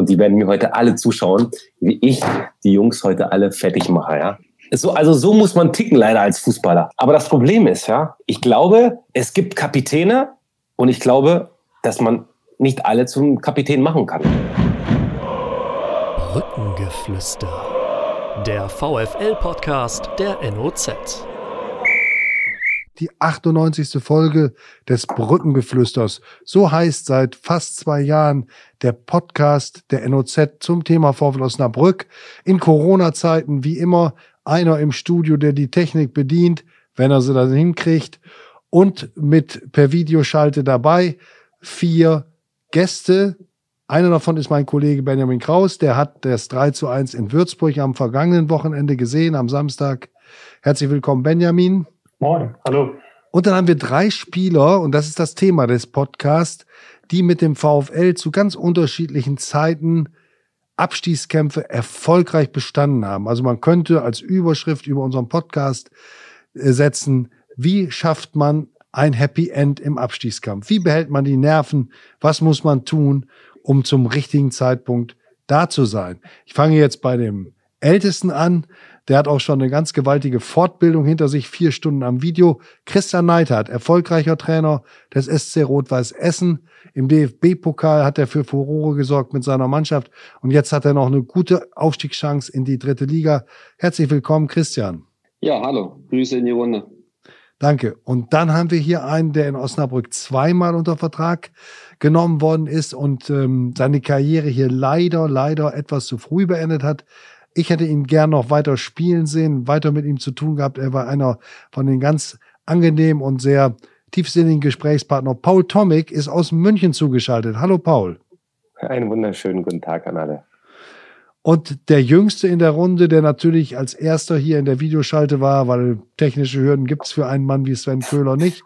und die werden mir heute alle zuschauen, wie ich die Jungs heute alle fertig mache, ja. So, also so muss man ticken leider als Fußballer. Aber das Problem ist, ja, ich glaube, es gibt Kapitäne und ich glaube, dass man nicht alle zum Kapitän machen kann. Brückengeflüster. Der VFL-Podcast der NOZ. Die 98. Folge des Brückengeflüsters. So heißt seit fast zwei Jahren der Podcast der NOZ zum Thema VfL Osnabrück. In Corona-Zeiten wie immer einer im Studio, der die Technik bedient, wenn er sie dann hinkriegt. Und mit per Videoschalte dabei vier Gäste. Einer davon ist mein Kollege Benjamin Kraus, der hat das 3 zu 1 in Würzburg am vergangenen Wochenende gesehen, am Samstag. Herzlich willkommen, Benjamin. Moin, hallo. Und dann haben wir drei Spieler, und das ist das Thema des Podcasts, die mit dem VfL zu ganz unterschiedlichen Zeiten Abstiegskämpfe erfolgreich bestanden haben. Also man könnte als Überschrift über unseren Podcast äh, setzen, wie schafft man ein Happy End im Abstiegskampf? Wie behält man die Nerven? Was muss man tun, um zum richtigen Zeitpunkt da zu sein? Ich fange jetzt bei dem Ältesten an. Der hat auch schon eine ganz gewaltige Fortbildung hinter sich, vier Stunden am Video. Christian Neidhardt, erfolgreicher Trainer des SC Rot-Weiß Essen. Im DFB-Pokal hat er für Furore gesorgt mit seiner Mannschaft. Und jetzt hat er noch eine gute Aufstiegschance in die dritte Liga. Herzlich willkommen, Christian. Ja, hallo. Grüße in die Runde. Danke. Und dann haben wir hier einen, der in Osnabrück zweimal unter Vertrag genommen worden ist und ähm, seine Karriere hier leider, leider etwas zu früh beendet hat. Ich hätte ihn gern noch weiter spielen sehen, weiter mit ihm zu tun gehabt. Er war einer von den ganz angenehmen und sehr tiefsinnigen Gesprächspartner. Paul Tomic ist aus München zugeschaltet. Hallo Paul. Einen wunderschönen guten Tag an alle. Und der Jüngste in der Runde, der natürlich als erster hier in der Videoschalte war, weil technische Hürden gibt es für einen Mann wie Sven Köhler nicht,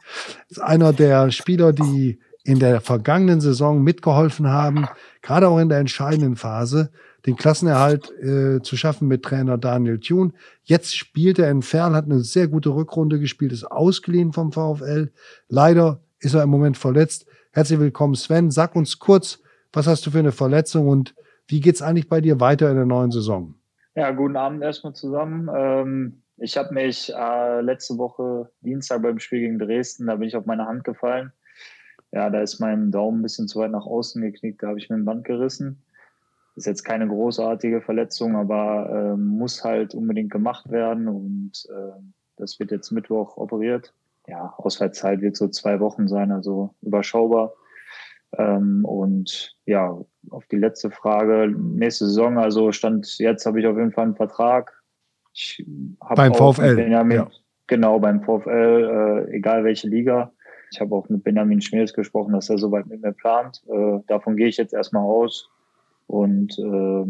ist einer der Spieler, die in der vergangenen Saison mitgeholfen haben, gerade auch in der entscheidenden Phase, den Klassenerhalt äh, zu schaffen mit Trainer Daniel Thune. Jetzt spielt er in Ferl, hat eine sehr gute Rückrunde gespielt, ist ausgeliehen vom VfL. Leider ist er im Moment verletzt. Herzlich willkommen, Sven. Sag uns kurz, was hast du für eine Verletzung und wie geht's eigentlich bei dir weiter in der neuen Saison? Ja, guten Abend erstmal zusammen. Ähm, ich habe mich äh, letzte Woche Dienstag beim Spiel gegen Dresden, da bin ich auf meine Hand gefallen. Ja, da ist mein Daumen ein bisschen zu weit nach außen geknickt, da habe ich mir ein Band gerissen. Ist jetzt keine großartige Verletzung, aber äh, muss halt unbedingt gemacht werden und äh, das wird jetzt Mittwoch operiert. Ja, Ausfallzeit wird so zwei Wochen sein, also überschaubar. Ähm, und ja, auf die letzte Frage, nächste Saison, also Stand jetzt habe ich auf jeden Fall einen Vertrag. Ich beim VfL. Benjamin, ja. Genau, beim VfL, äh, egal welche Liga. Ich habe auch mit Benjamin Schmiers gesprochen, dass er soweit mit mir plant. Äh, davon gehe ich jetzt erstmal aus. Und äh,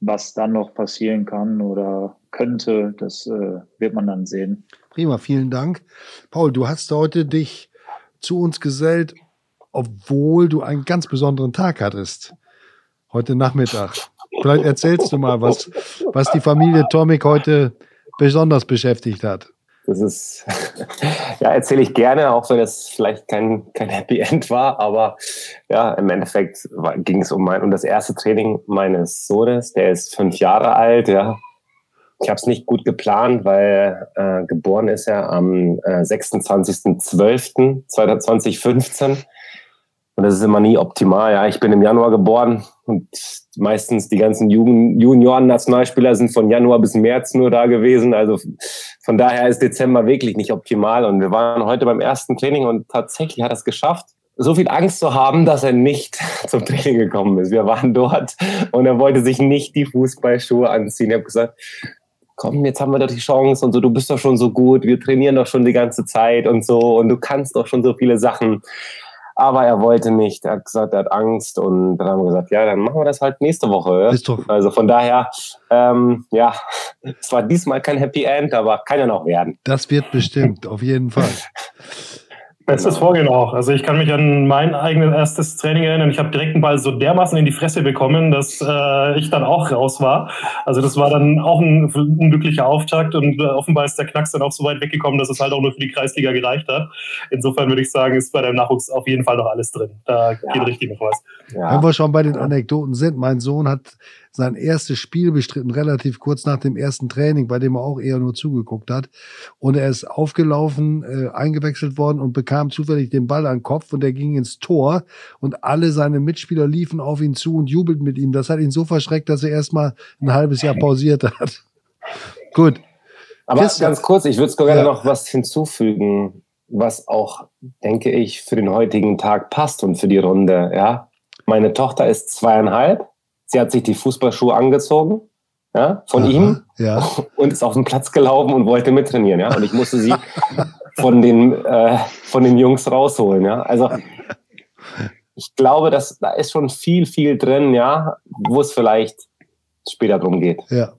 was dann noch passieren kann oder könnte, das äh, wird man dann sehen. Prima, vielen Dank. Paul, du hast heute dich zu uns gesellt, obwohl du einen ganz besonderen Tag hattest. Heute Nachmittag. Vielleicht erzählst du mal, was, was die Familie Tomic heute besonders beschäftigt hat. Das ist, ja, erzähle ich gerne, auch wenn es vielleicht kein, kein Happy End war. Aber ja, im Endeffekt ging es um, mein, um das erste Training meines Sohnes. Der ist fünf Jahre alt, ja. Ich habe es nicht gut geplant, weil äh, geboren ist er am äh, 26.12.2015. Und das ist immer nie optimal. Ja, ich bin im Januar geboren und meistens die ganzen Junioren-Nationalspieler sind von Januar bis März nur da gewesen. Also von daher ist Dezember wirklich nicht optimal. Und wir waren heute beim ersten Training und tatsächlich hat er es geschafft, so viel Angst zu haben, dass er nicht zum Training gekommen ist. Wir waren dort und er wollte sich nicht die Fußballschuhe anziehen. Ich habe gesagt, komm, jetzt haben wir doch die Chance und so, du bist doch schon so gut, wir trainieren doch schon die ganze Zeit und so und du kannst doch schon so viele Sachen. Aber er wollte nicht. Er hat gesagt, er hat Angst. Und dann haben wir gesagt, ja, dann machen wir das halt nächste Woche. Ist doch. Also von daher, ähm, ja, es war diesmal kein Happy End, aber kann ja noch werden. Das wird bestimmt, auf jeden Fall. Bestes genau. Vorgehen auch. Also ich kann mich an mein eigenes erstes Training erinnern. Ich habe direkt einen Ball so dermaßen in die Fresse bekommen, dass äh, ich dann auch raus war. Also das war dann auch ein unglücklicher Auftakt und äh, offenbar ist der Knacks dann auch so weit weggekommen, dass es halt auch nur für die Kreisliga gereicht hat. Insofern würde ich sagen, ist bei dem Nachwuchs auf jeden Fall noch alles drin. Da ja. geht richtig noch was. Ja. Wenn wir schon bei den Anekdoten sind, mein Sohn hat sein erstes Spiel bestritten, relativ kurz nach dem ersten Training, bei dem er auch eher nur zugeguckt hat. Und er ist aufgelaufen, äh, eingewechselt worden und bekam zufällig den Ball an den Kopf und er ging ins Tor und alle seine Mitspieler liefen auf ihn zu und jubelten mit ihm. Das hat ihn so verschreckt, dass er erstmal ein halbes Jahr pausiert hat. Gut. Aber Christian, ganz kurz, ich würde sogar ja. noch was hinzufügen, was auch, denke ich, für den heutigen Tag passt und für die Runde. Ja, meine Tochter ist zweieinhalb Sie hat sich die Fußballschuhe angezogen, ja, von Aha, ihm ja. und ist auf den Platz gelaufen und wollte mittrainieren, ja. Und ich musste sie von den, äh, von den Jungs rausholen, ja. Also ich glaube, dass da ist schon viel, viel drin, ja, wo es vielleicht später drum geht. Ja.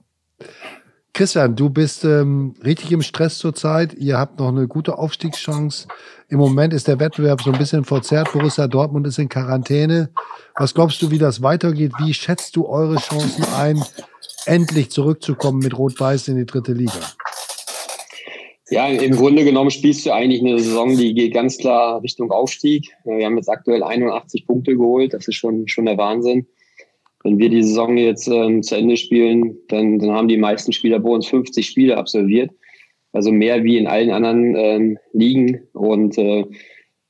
Christian, du bist ähm, richtig im Stress zurzeit. Ihr habt noch eine gute Aufstiegschance. Im Moment ist der Wettbewerb so ein bisschen verzerrt. Borussia Dortmund ist in Quarantäne. Was glaubst du, wie das weitergeht? Wie schätzt du eure Chancen ein, endlich zurückzukommen mit Rot-Weiß in die dritte Liga? Ja, im Grunde genommen spielst du eigentlich eine Saison, die geht ganz klar Richtung Aufstieg. Wir haben jetzt aktuell 81 Punkte geholt. Das ist schon, schon der Wahnsinn wenn wir die Saison jetzt ähm, zu Ende spielen, dann, dann haben die meisten Spieler bei uns 50 Spiele absolviert. Also mehr wie in allen anderen ähm, Ligen. Und äh,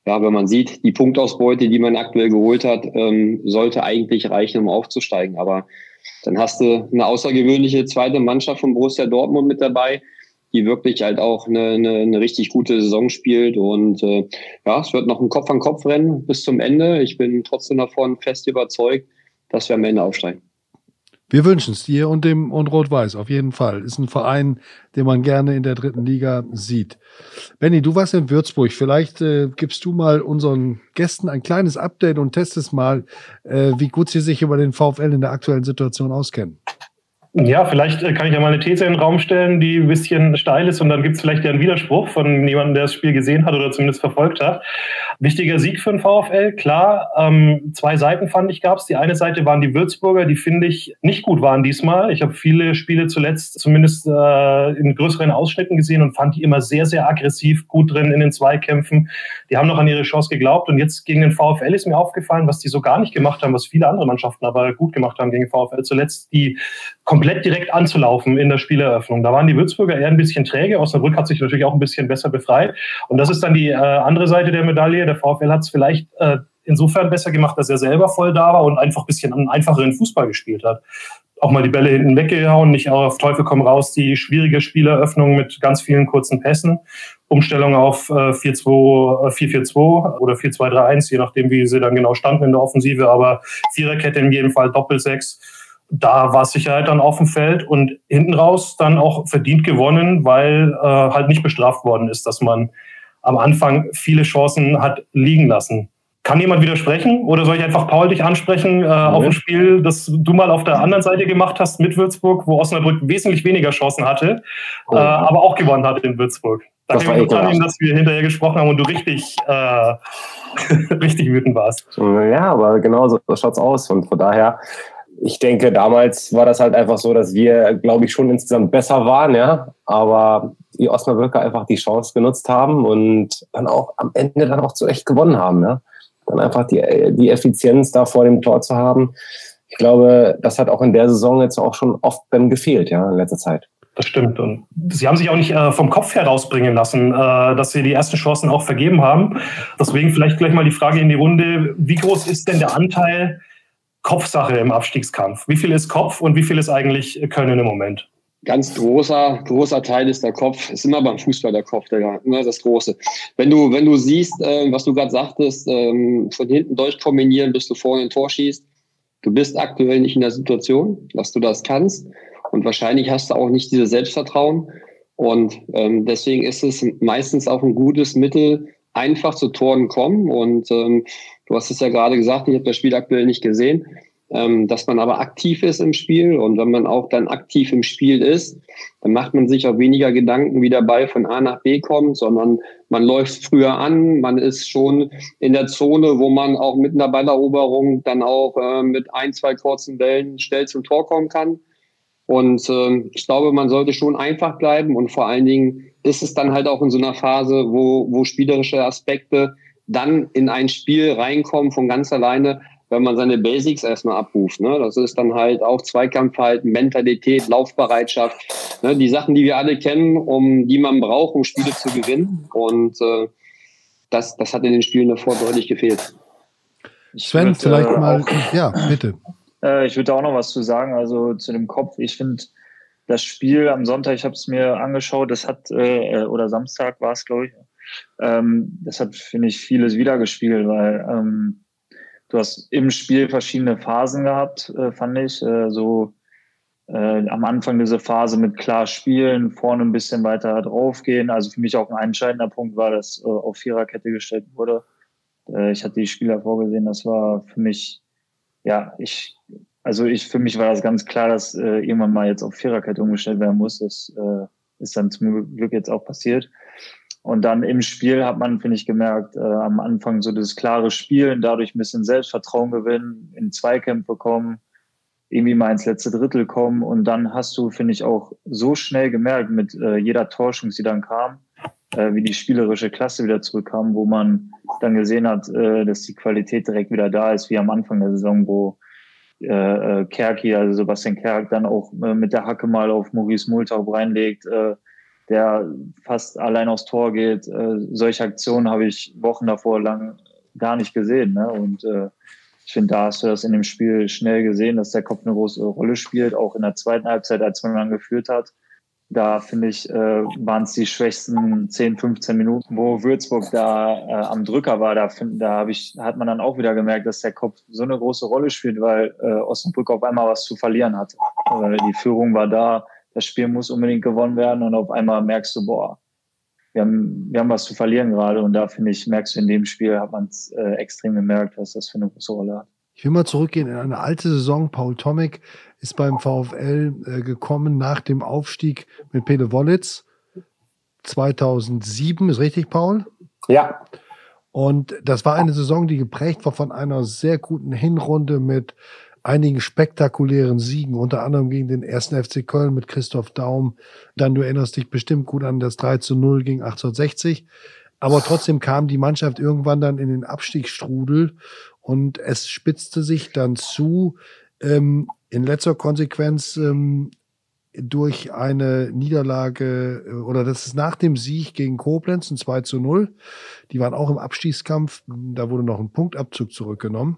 ja, wenn man sieht, die Punktausbeute, die man aktuell geholt hat, ähm, sollte eigentlich reichen, um aufzusteigen. Aber dann hast du eine außergewöhnliche zweite Mannschaft von Borussia Dortmund mit dabei, die wirklich halt auch eine, eine, eine richtig gute Saison spielt. Und äh, ja, es wird noch ein Kopf-an-Kopf-Rennen bis zum Ende. Ich bin trotzdem davon fest überzeugt, dass wir am Ende aufsteigen. Wir wünschen es dir und dem und Rot-Weiß auf jeden Fall. Ist ein Verein, den man gerne in der dritten Liga sieht. Benny, du warst in Würzburg. Vielleicht äh, gibst du mal unseren Gästen ein kleines Update und testest mal, äh, wie gut sie sich über den VfL in der aktuellen Situation auskennen. Ja, vielleicht äh, kann ich ja mal eine These in den Raum stellen, die ein bisschen steil ist und dann gibt es vielleicht ja einen Widerspruch von jemandem, der das Spiel gesehen hat oder zumindest verfolgt hat. Wichtiger Sieg für den VfL, klar. Ähm, zwei Seiten fand ich gab es. Die eine Seite waren die Würzburger, die finde ich nicht gut waren diesmal. Ich habe viele Spiele zuletzt zumindest äh, in größeren Ausschnitten gesehen und fand die immer sehr, sehr aggressiv, gut drin in den Zweikämpfen. Die haben noch an ihre Chance geglaubt und jetzt gegen den VfL ist mir aufgefallen, was die so gar nicht gemacht haben, was viele andere Mannschaften aber gut gemacht haben gegen den VfL zuletzt. Die komplett direkt anzulaufen in der Spieleröffnung. Da waren die Würzburger eher ein bisschen träge. Osnabrück hat sich natürlich auch ein bisschen besser befreit. Und das ist dann die äh, andere Seite der Medaille. Der VfL hat es vielleicht äh, insofern besser gemacht, dass er selber voll da war und einfach ein bisschen einen einfacheren Fußball gespielt hat. Auch mal die Bälle hinten weggehauen, nicht auf Teufel komm raus, die schwierige Spieleröffnung mit ganz vielen kurzen Pässen. Umstellung auf äh, 4-4-2 äh, oder 4-2-3-1, je nachdem, wie sie dann genau standen in der Offensive, aber Viererkette in jedem Fall Doppel-Sechs da war Sicherheit dann auf dem Feld und hinten raus dann auch verdient gewonnen, weil äh, halt nicht bestraft worden ist, dass man am Anfang viele Chancen hat liegen lassen. Kann jemand widersprechen oder soll ich einfach Paul dich ansprechen äh, ja. auf ein Spiel, das du mal auf der anderen Seite gemacht hast mit Würzburg, wo Osnabrück wesentlich weniger Chancen hatte, oh. äh, aber auch gewonnen hat in Würzburg. Da kann ich annehmen, dass wir hinterher gesprochen haben und du richtig, äh, richtig wütend warst. Ja, aber genau so schaut es aus. Und von daher ich denke, damals war das halt einfach so, dass wir, glaube ich, schon insgesamt besser waren, ja. Aber die Osnabrücker einfach die Chance genutzt haben und dann auch am Ende dann auch zurecht gewonnen haben, ja. Dann einfach die, die Effizienz da vor dem Tor zu haben. Ich glaube, das hat auch in der Saison jetzt auch schon oft dann gefehlt, ja, in letzter Zeit. Das stimmt. Und sie haben sich auch nicht äh, vom Kopf herausbringen lassen, äh, dass sie die ersten Chancen auch vergeben haben. Deswegen vielleicht gleich mal die Frage in die Runde, wie groß ist denn der Anteil Kopfsache im Abstiegskampf? Wie viel ist Kopf und wie viel ist eigentlich Können im Moment? Ganz großer, großer Teil ist der Kopf. Ist immer beim Fußball der Kopf, der, immer das Große. Wenn du, wenn du siehst, äh, was du gerade sagtest, ähm, von hinten durchkombinieren, bis du vorne ein Tor schießt, du bist aktuell nicht in der Situation, dass du das kannst. Und wahrscheinlich hast du auch nicht dieses Selbstvertrauen. Und ähm, deswegen ist es meistens auch ein gutes Mittel, einfach zu Toren kommen. Und ähm, du hast es ja gerade gesagt, ich habe das Spiel aktuell nicht gesehen. ähm, dass man aber aktiv ist im Spiel. Und wenn man auch dann aktiv im Spiel ist, dann macht man sich auch weniger Gedanken, wie der Ball von A nach B kommt, sondern man läuft früher an, man ist schon in der Zone, wo man auch mit einer Balleroberung dann auch äh, mit ein, zwei kurzen Bällen schnell zum Tor kommen kann. Und äh, ich glaube, man sollte schon einfach bleiben und vor allen Dingen ist es dann halt auch in so einer Phase, wo, wo spielerische Aspekte dann in ein Spiel reinkommen von ganz alleine, wenn man seine Basics erstmal abruft. Ne? Das ist dann halt auch Zweikampfverhalten, Mentalität, Laufbereitschaft. Ne? Die Sachen, die wir alle kennen, um die man braucht, um Spiele zu gewinnen. Und äh, das, das hat in den Spielen davor deutlich gefehlt. Sven, würde, vielleicht mal, auch, ja, bitte. Äh, ich würde auch noch was zu sagen, also zu dem Kopf. Ich finde, das Spiel am Sonntag, ich habe es mir angeschaut, das hat, äh, oder Samstag war es, glaube ich, ähm, das hat, finde ich, vieles wiedergespiegelt, weil ähm, du hast im Spiel verschiedene Phasen gehabt, äh, fand ich. Äh, so äh, am Anfang diese Phase mit klar spielen, vorne ein bisschen weiter draufgehen. Also für mich auch ein entscheidender Punkt war, dass äh, auf Viererkette gestellt wurde. Äh, ich hatte die Spieler vorgesehen, das war für mich, ja, ich, also ich, für mich war das ganz klar, dass äh, irgendwann mal jetzt auf Viererkette umgestellt werden muss. Das äh, ist dann zum Glück jetzt auch passiert. Und dann im Spiel hat man, finde ich, gemerkt, äh, am Anfang so das klare Spielen, dadurch ein bisschen Selbstvertrauen gewinnen, in Zweikämpfe kommen, irgendwie mal ins letzte Drittel kommen. Und dann hast du, finde ich, auch so schnell gemerkt mit äh, jeder Torschung, die dann kam, äh, wie die spielerische Klasse wieder zurückkam, wo man dann gesehen hat, äh, dass die Qualität direkt wieder da ist, wie am Anfang der Saison, wo äh, äh Kerki, also Sebastian Kerk, dann auch äh, mit der Hacke mal auf Maurice Multau reinlegt, äh, der fast allein aufs Tor geht. Äh, solche Aktionen habe ich Wochen davor lang gar nicht gesehen. Ne? Und äh, ich finde, da hast du das in dem Spiel schnell gesehen, dass der Kopf eine große Rolle spielt, auch in der zweiten Halbzeit, als man dann geführt hat. Da finde ich, äh, waren es die schwächsten 10, 15 Minuten, wo Würzburg da äh, am Drücker war. Da, find, da ich, hat man dann auch wieder gemerkt, dass der Kopf so eine große Rolle spielt, weil äh, Osnabrück auf einmal was zu verlieren hatte. Also die Führung war da, das Spiel muss unbedingt gewonnen werden und auf einmal merkst du, boah, wir haben, wir haben was zu verlieren gerade und da finde ich, merkst du in dem Spiel, hat man es äh, extrem gemerkt, was das für eine große Rolle hat. Ich will mal zurückgehen in eine alte Saison. Paul Tomek ist beim VfL äh, gekommen nach dem Aufstieg mit Pele Wollitz 2007. Ist richtig, Paul? Ja. Und das war eine Saison, die geprägt war von einer sehr guten Hinrunde mit einigen spektakulären Siegen, unter anderem gegen den ersten FC Köln mit Christoph Daum. Dann, du erinnerst dich bestimmt gut an das 3 zu 0 gegen 1860. Aber trotzdem kam die Mannschaft irgendwann dann in den Abstiegsstrudel und es spitzte sich dann zu, ähm, in letzter Konsequenz ähm, durch eine Niederlage, äh, oder das ist nach dem Sieg gegen Koblenz, ein 2 zu 0. Die waren auch im Abstiegskampf, da wurde noch ein Punktabzug zurückgenommen.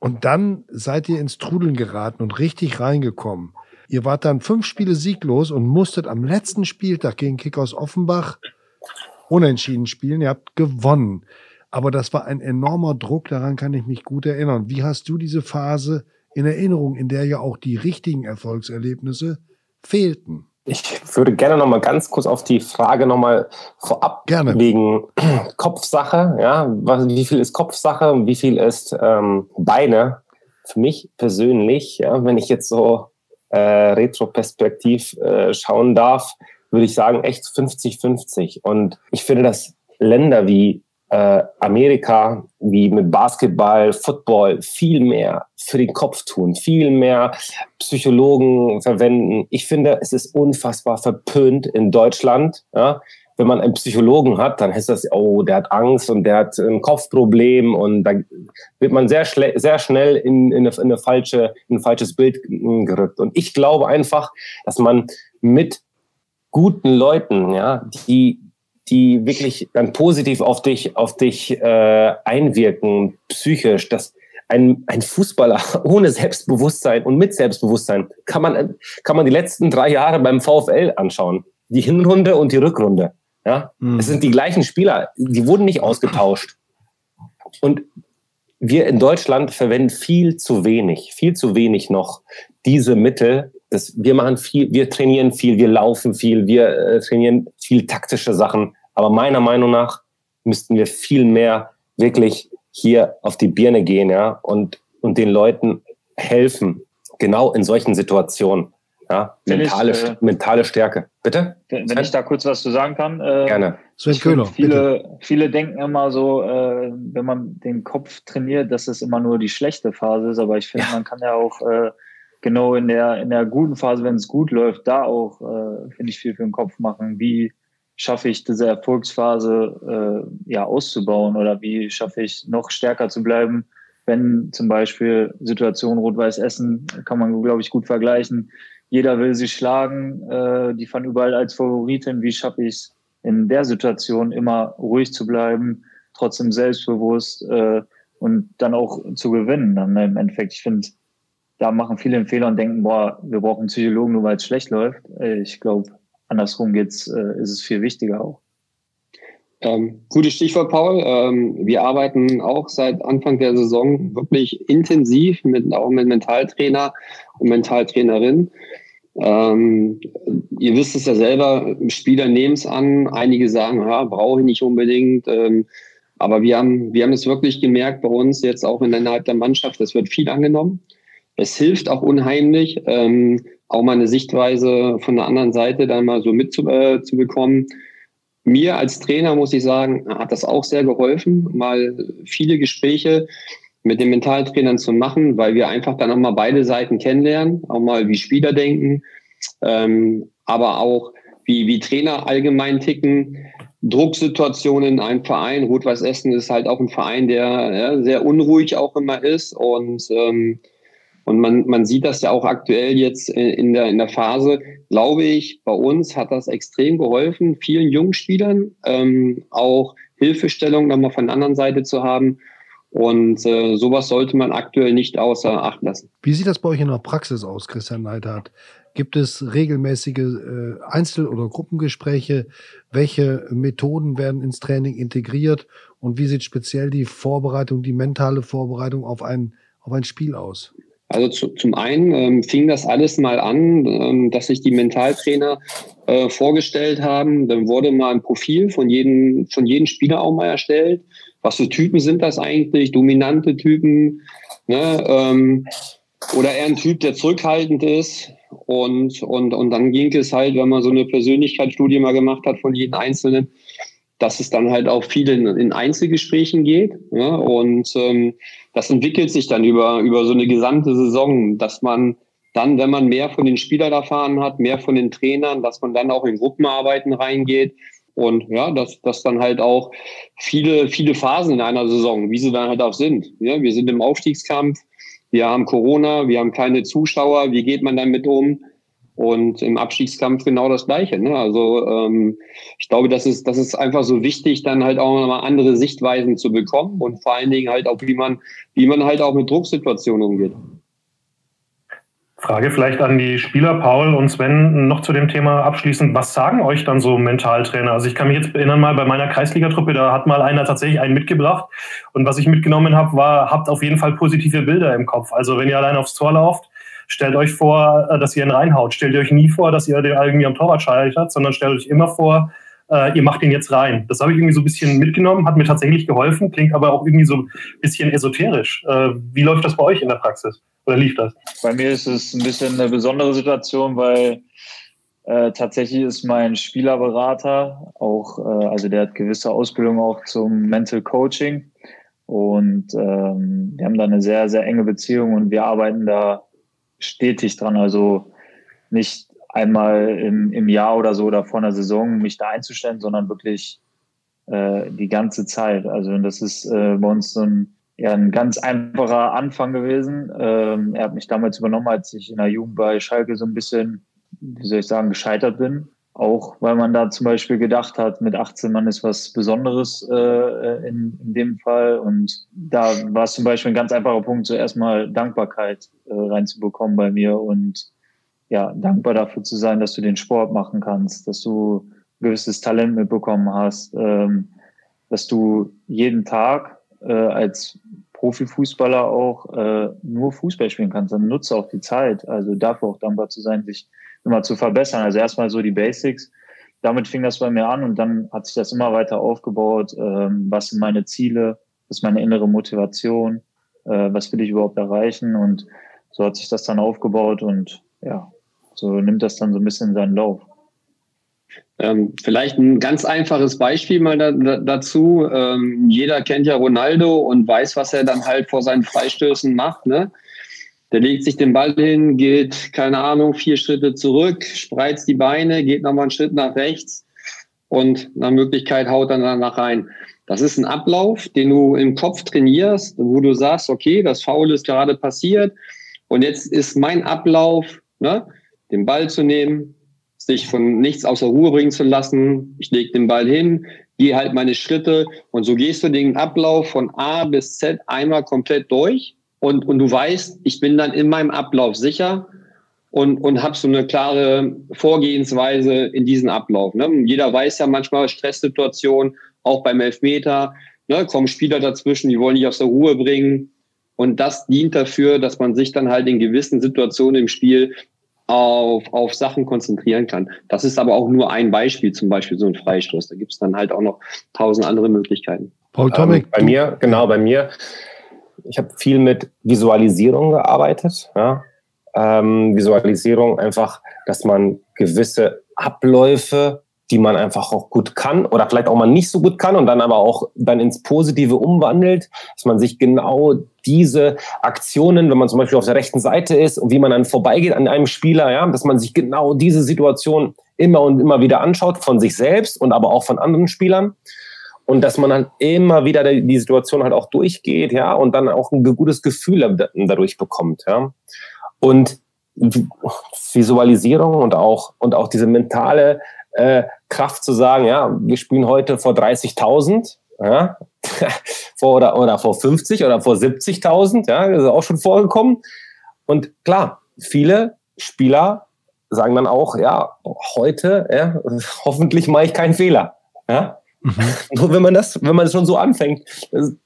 Und dann seid ihr ins Trudeln geraten und richtig reingekommen. Ihr wart dann fünf Spiele sieglos und musstet am letzten Spieltag gegen Kickers Offenbach unentschieden spielen. Ihr habt gewonnen. Aber das war ein enormer Druck, daran kann ich mich gut erinnern. Wie hast du diese Phase in Erinnerung, in der ja auch die richtigen Erfolgserlebnisse fehlten? Ich würde gerne noch mal ganz kurz auf die Frage noch mal vorab gerne. wegen Kopfsache. Ja, was, wie viel ist Kopfsache und wie viel ist ähm, Beine? Für mich persönlich, ja, wenn ich jetzt so äh, retroperspektiv äh, schauen darf, würde ich sagen echt 50-50. Und ich finde, dass Länder wie äh, Amerika wie mit Basketball, Football viel mehr für den Kopf tun, viel mehr Psychologen verwenden. Ich finde, es ist unfassbar verpönt in Deutschland. Ja? Wenn man einen Psychologen hat, dann heißt das, oh, der hat Angst und der hat ein Kopfproblem und da wird man sehr, sehr schnell in, in, eine, in, eine falsche, in ein falsches Bild gerückt. Und ich glaube einfach, dass man mit guten Leuten, ja, die die wirklich dann positiv auf dich, auf dich äh, einwirken, psychisch, dass ein, ein Fußballer ohne Selbstbewusstsein und mit Selbstbewusstsein kann man, kann man die letzten drei Jahre beim VfL anschauen. Die Hinrunde und die Rückrunde. Ja, mhm. es sind die gleichen Spieler, die wurden nicht ausgetauscht. Und wir in Deutschland verwenden viel zu wenig, viel zu wenig noch diese Mittel. Das, wir machen viel, wir trainieren viel, wir laufen viel, wir äh, trainieren viel taktische Sachen. Aber meiner Meinung nach müssten wir viel mehr wirklich hier auf die Birne gehen, ja, und, und den Leuten helfen, genau in solchen Situationen. Ja, mentale, ich, äh, mentale Stärke. Bitte? Wenn, wenn ich da kurz was zu sagen kann. Äh, Gerne. Sven Köhler, viele, viele denken immer so, äh, wenn man den Kopf trainiert, dass es immer nur die schlechte Phase ist. Aber ich finde, ja. man kann ja auch äh, genau in der, in der guten Phase, wenn es gut läuft, da auch, äh, finde ich, viel für den Kopf machen. Wie schaffe ich diese Erfolgsphase äh, ja auszubauen oder wie schaffe ich noch stärker zu bleiben, wenn zum Beispiel Situation Rot-Weiß Essen, kann man, glaube ich, gut vergleichen. Jeder will sie schlagen, äh, die fahren überall als Favoritin. Wie schaffe ich es in der Situation immer ruhig zu bleiben, trotzdem selbstbewusst äh, und dann auch zu gewinnen dann im Endeffekt. Ich finde, da machen viele einen Fehler und denken, boah, wir brauchen Psychologen, nur weil es schlecht läuft. Äh, ich glaube, andersrum geht's, äh, ist es viel wichtiger auch. Ähm, gutes Stichwort, Paul. Ähm, wir arbeiten auch seit Anfang der Saison wirklich intensiv mit, auch mit Mentaltrainer und Mentaltrainerin. Ähm, ihr wisst es ja selber, Spieler nehmen es an. Einige sagen, ja, brauche ich nicht unbedingt. Ähm, aber wir haben, wir haben es wirklich gemerkt bei uns jetzt auch innerhalb der Mannschaft, es wird viel angenommen. Es hilft auch unheimlich, ähm, auch mal eine Sichtweise von der anderen Seite dann mal so mitzubekommen. Äh, Mir als Trainer muss ich sagen, hat das auch sehr geholfen, mal viele Gespräche mit den Mentaltrainern zu machen, weil wir einfach dann auch mal beide Seiten kennenlernen, auch mal wie Spieler denken, ähm, aber auch wie, wie Trainer allgemein ticken. Drucksituationen in einem Verein. Rot-Weiß Essen ist halt auch ein Verein, der ja, sehr unruhig auch immer ist und ähm, und man, man sieht das ja auch aktuell jetzt in der, in der Phase, glaube ich, bei uns hat das extrem geholfen, vielen jungen Spielern ähm, auch Hilfestellung nochmal von der anderen Seite zu haben. Und äh, sowas sollte man aktuell nicht außer Acht lassen. Wie sieht das bei euch in der Praxis aus, Christian Neidhardt? Gibt es regelmäßige äh, Einzel- oder Gruppengespräche? Welche Methoden werden ins Training integriert? Und wie sieht speziell die Vorbereitung, die mentale Vorbereitung auf ein, auf ein Spiel aus? Also zu, zum einen ähm, fing das alles mal an, ähm, dass sich die Mentaltrainer äh, vorgestellt haben. Dann wurde mal ein Profil von jedem, von jedem Spieler auch mal erstellt. Was für Typen sind das eigentlich? Dominante Typen? Ne? Ähm, oder eher ein Typ, der zurückhaltend ist. Und, und, und dann ging es halt, wenn man so eine Persönlichkeitsstudie mal gemacht hat von jedem Einzelnen, dass es dann halt auch viel in, in Einzelgesprächen geht. Ja? Und ähm, das entwickelt sich dann über, über so eine gesamte Saison, dass man dann, wenn man mehr von den Spielern erfahren hat, mehr von den Trainern, dass man dann auch in Gruppenarbeiten reingeht und ja, dass, dass dann halt auch viele, viele Phasen in einer Saison, wie sie dann halt auch sind. Ja, wir sind im Aufstiegskampf, wir haben Corona, wir haben keine Zuschauer, wie geht man damit um? Und im Abstiegskampf genau das Gleiche. Ne? Also ähm, ich glaube, das ist, das ist einfach so wichtig, dann halt auch nochmal andere Sichtweisen zu bekommen und vor allen Dingen halt auch, wie man, wie man halt auch mit Drucksituationen umgeht. Frage vielleicht an die Spieler Paul und Sven noch zu dem Thema abschließend. Was sagen euch dann so Mentaltrainer? Also ich kann mich jetzt erinnern mal bei meiner Kreisligatruppe, da hat mal einer tatsächlich einen mitgebracht und was ich mitgenommen habe, war, habt auf jeden Fall positive Bilder im Kopf. Also wenn ihr allein aufs Tor lauft, stellt euch vor, äh, dass ihr ihn reinhaut. Stellt euch nie vor, dass ihr den irgendwie am Torwart scheitert, sondern stellt euch immer vor, äh, ihr macht ihn jetzt rein. Das habe ich irgendwie so ein bisschen mitgenommen, hat mir tatsächlich geholfen, klingt aber auch irgendwie so ein bisschen esoterisch. Äh, wie läuft das bei euch in der Praxis? Oder lief das? Bei mir ist es ein bisschen eine besondere Situation, weil äh, tatsächlich ist mein Spielerberater auch, äh, also der hat gewisse Ausbildung auch zum Mental Coaching. Und ähm, wir haben da eine sehr, sehr enge Beziehung und wir arbeiten da stetig dran. Also nicht einmal im, im Jahr oder so oder vor einer Saison mich da einzustellen, sondern wirklich äh, die ganze Zeit. Also das ist äh, bei uns so ein, ja, ein ganz einfacher Anfang gewesen. Ähm, er hat mich damals übernommen, als ich in der Jugend bei Schalke so ein bisschen, wie soll ich sagen, gescheitert bin. Auch weil man da zum Beispiel gedacht hat, mit 18 Mann ist was Besonderes äh, in, in dem Fall. Und da war es zum Beispiel ein ganz einfacher Punkt, zuerst mal Dankbarkeit äh, reinzubekommen bei mir und ja, dankbar dafür zu sein, dass du den Sport machen kannst, dass du ein gewisses Talent mitbekommen hast, ähm, dass du jeden Tag äh, als Profifußballer auch äh, nur Fußball spielen kannst. Dann nutze auch die Zeit. Also dafür auch dankbar zu sein, sich immer zu verbessern. Also erstmal so die Basics. Damit fing das bei mir an und dann hat sich das immer weiter aufgebaut. Ähm, was sind meine Ziele? Was ist meine innere Motivation? Äh, was will ich überhaupt erreichen? Und so hat sich das dann aufgebaut und ja, so nimmt das dann so ein bisschen seinen Lauf. Ähm, vielleicht ein ganz einfaches Beispiel mal da, da, dazu. Ähm, jeder kennt ja Ronaldo und weiß, was er dann halt vor seinen Freistößen macht. Ne? Der legt sich den Ball hin, geht, keine Ahnung, vier Schritte zurück, spreizt die Beine, geht nochmal einen Schritt nach rechts und nach Möglichkeit haut dann danach rein. Das ist ein Ablauf, den du im Kopf trainierst, wo du sagst, okay, das Foul ist gerade passiert und jetzt ist mein Ablauf, ne, den Ball zu nehmen, sich von nichts außer Ruhe bringen zu lassen. Ich lege den Ball hin, gehe halt meine Schritte und so gehst du den Ablauf von A bis Z einmal komplett durch und, und du weißt, ich bin dann in meinem Ablauf sicher und, und habe so eine klare Vorgehensweise in diesen Ablauf. Ne? Jeder weiß ja manchmal Stresssituationen, auch beim Elfmeter, ne? kommen Spieler dazwischen, die wollen dich aus der Ruhe bringen. Und das dient dafür, dass man sich dann halt in gewissen Situationen im Spiel auf, auf Sachen konzentrieren kann. Das ist aber auch nur ein Beispiel, zum Beispiel so ein Freistoß. Da gibt es dann halt auch noch tausend andere Möglichkeiten. Paul Tomek. Ähm, bei mir, genau, bei mir, ich habe viel mit Visualisierung gearbeitet. Ja? Ähm, Visualisierung einfach, dass man gewisse Abläufe die man einfach auch gut kann oder vielleicht auch mal nicht so gut kann und dann aber auch dann ins Positive umwandelt, dass man sich genau diese Aktionen, wenn man zum Beispiel auf der rechten Seite ist und wie man dann vorbeigeht an einem Spieler, ja, dass man sich genau diese Situation immer und immer wieder anschaut von sich selbst und aber auch von anderen Spielern und dass man dann immer wieder die Situation halt auch durchgeht, ja, und dann auch ein gutes Gefühl dadurch bekommt, ja. Und Visualisierung und auch, und auch diese mentale äh, Kraft zu sagen, ja, wir spielen heute vor 30.000, ja, vor oder, oder vor 50 oder vor 70.000, ja, das ist auch schon vorgekommen. Und klar, viele Spieler sagen dann auch, ja, heute, ja, hoffentlich mache ich keinen Fehler, ja. Mhm. Nur wenn man das, wenn man es schon so anfängt,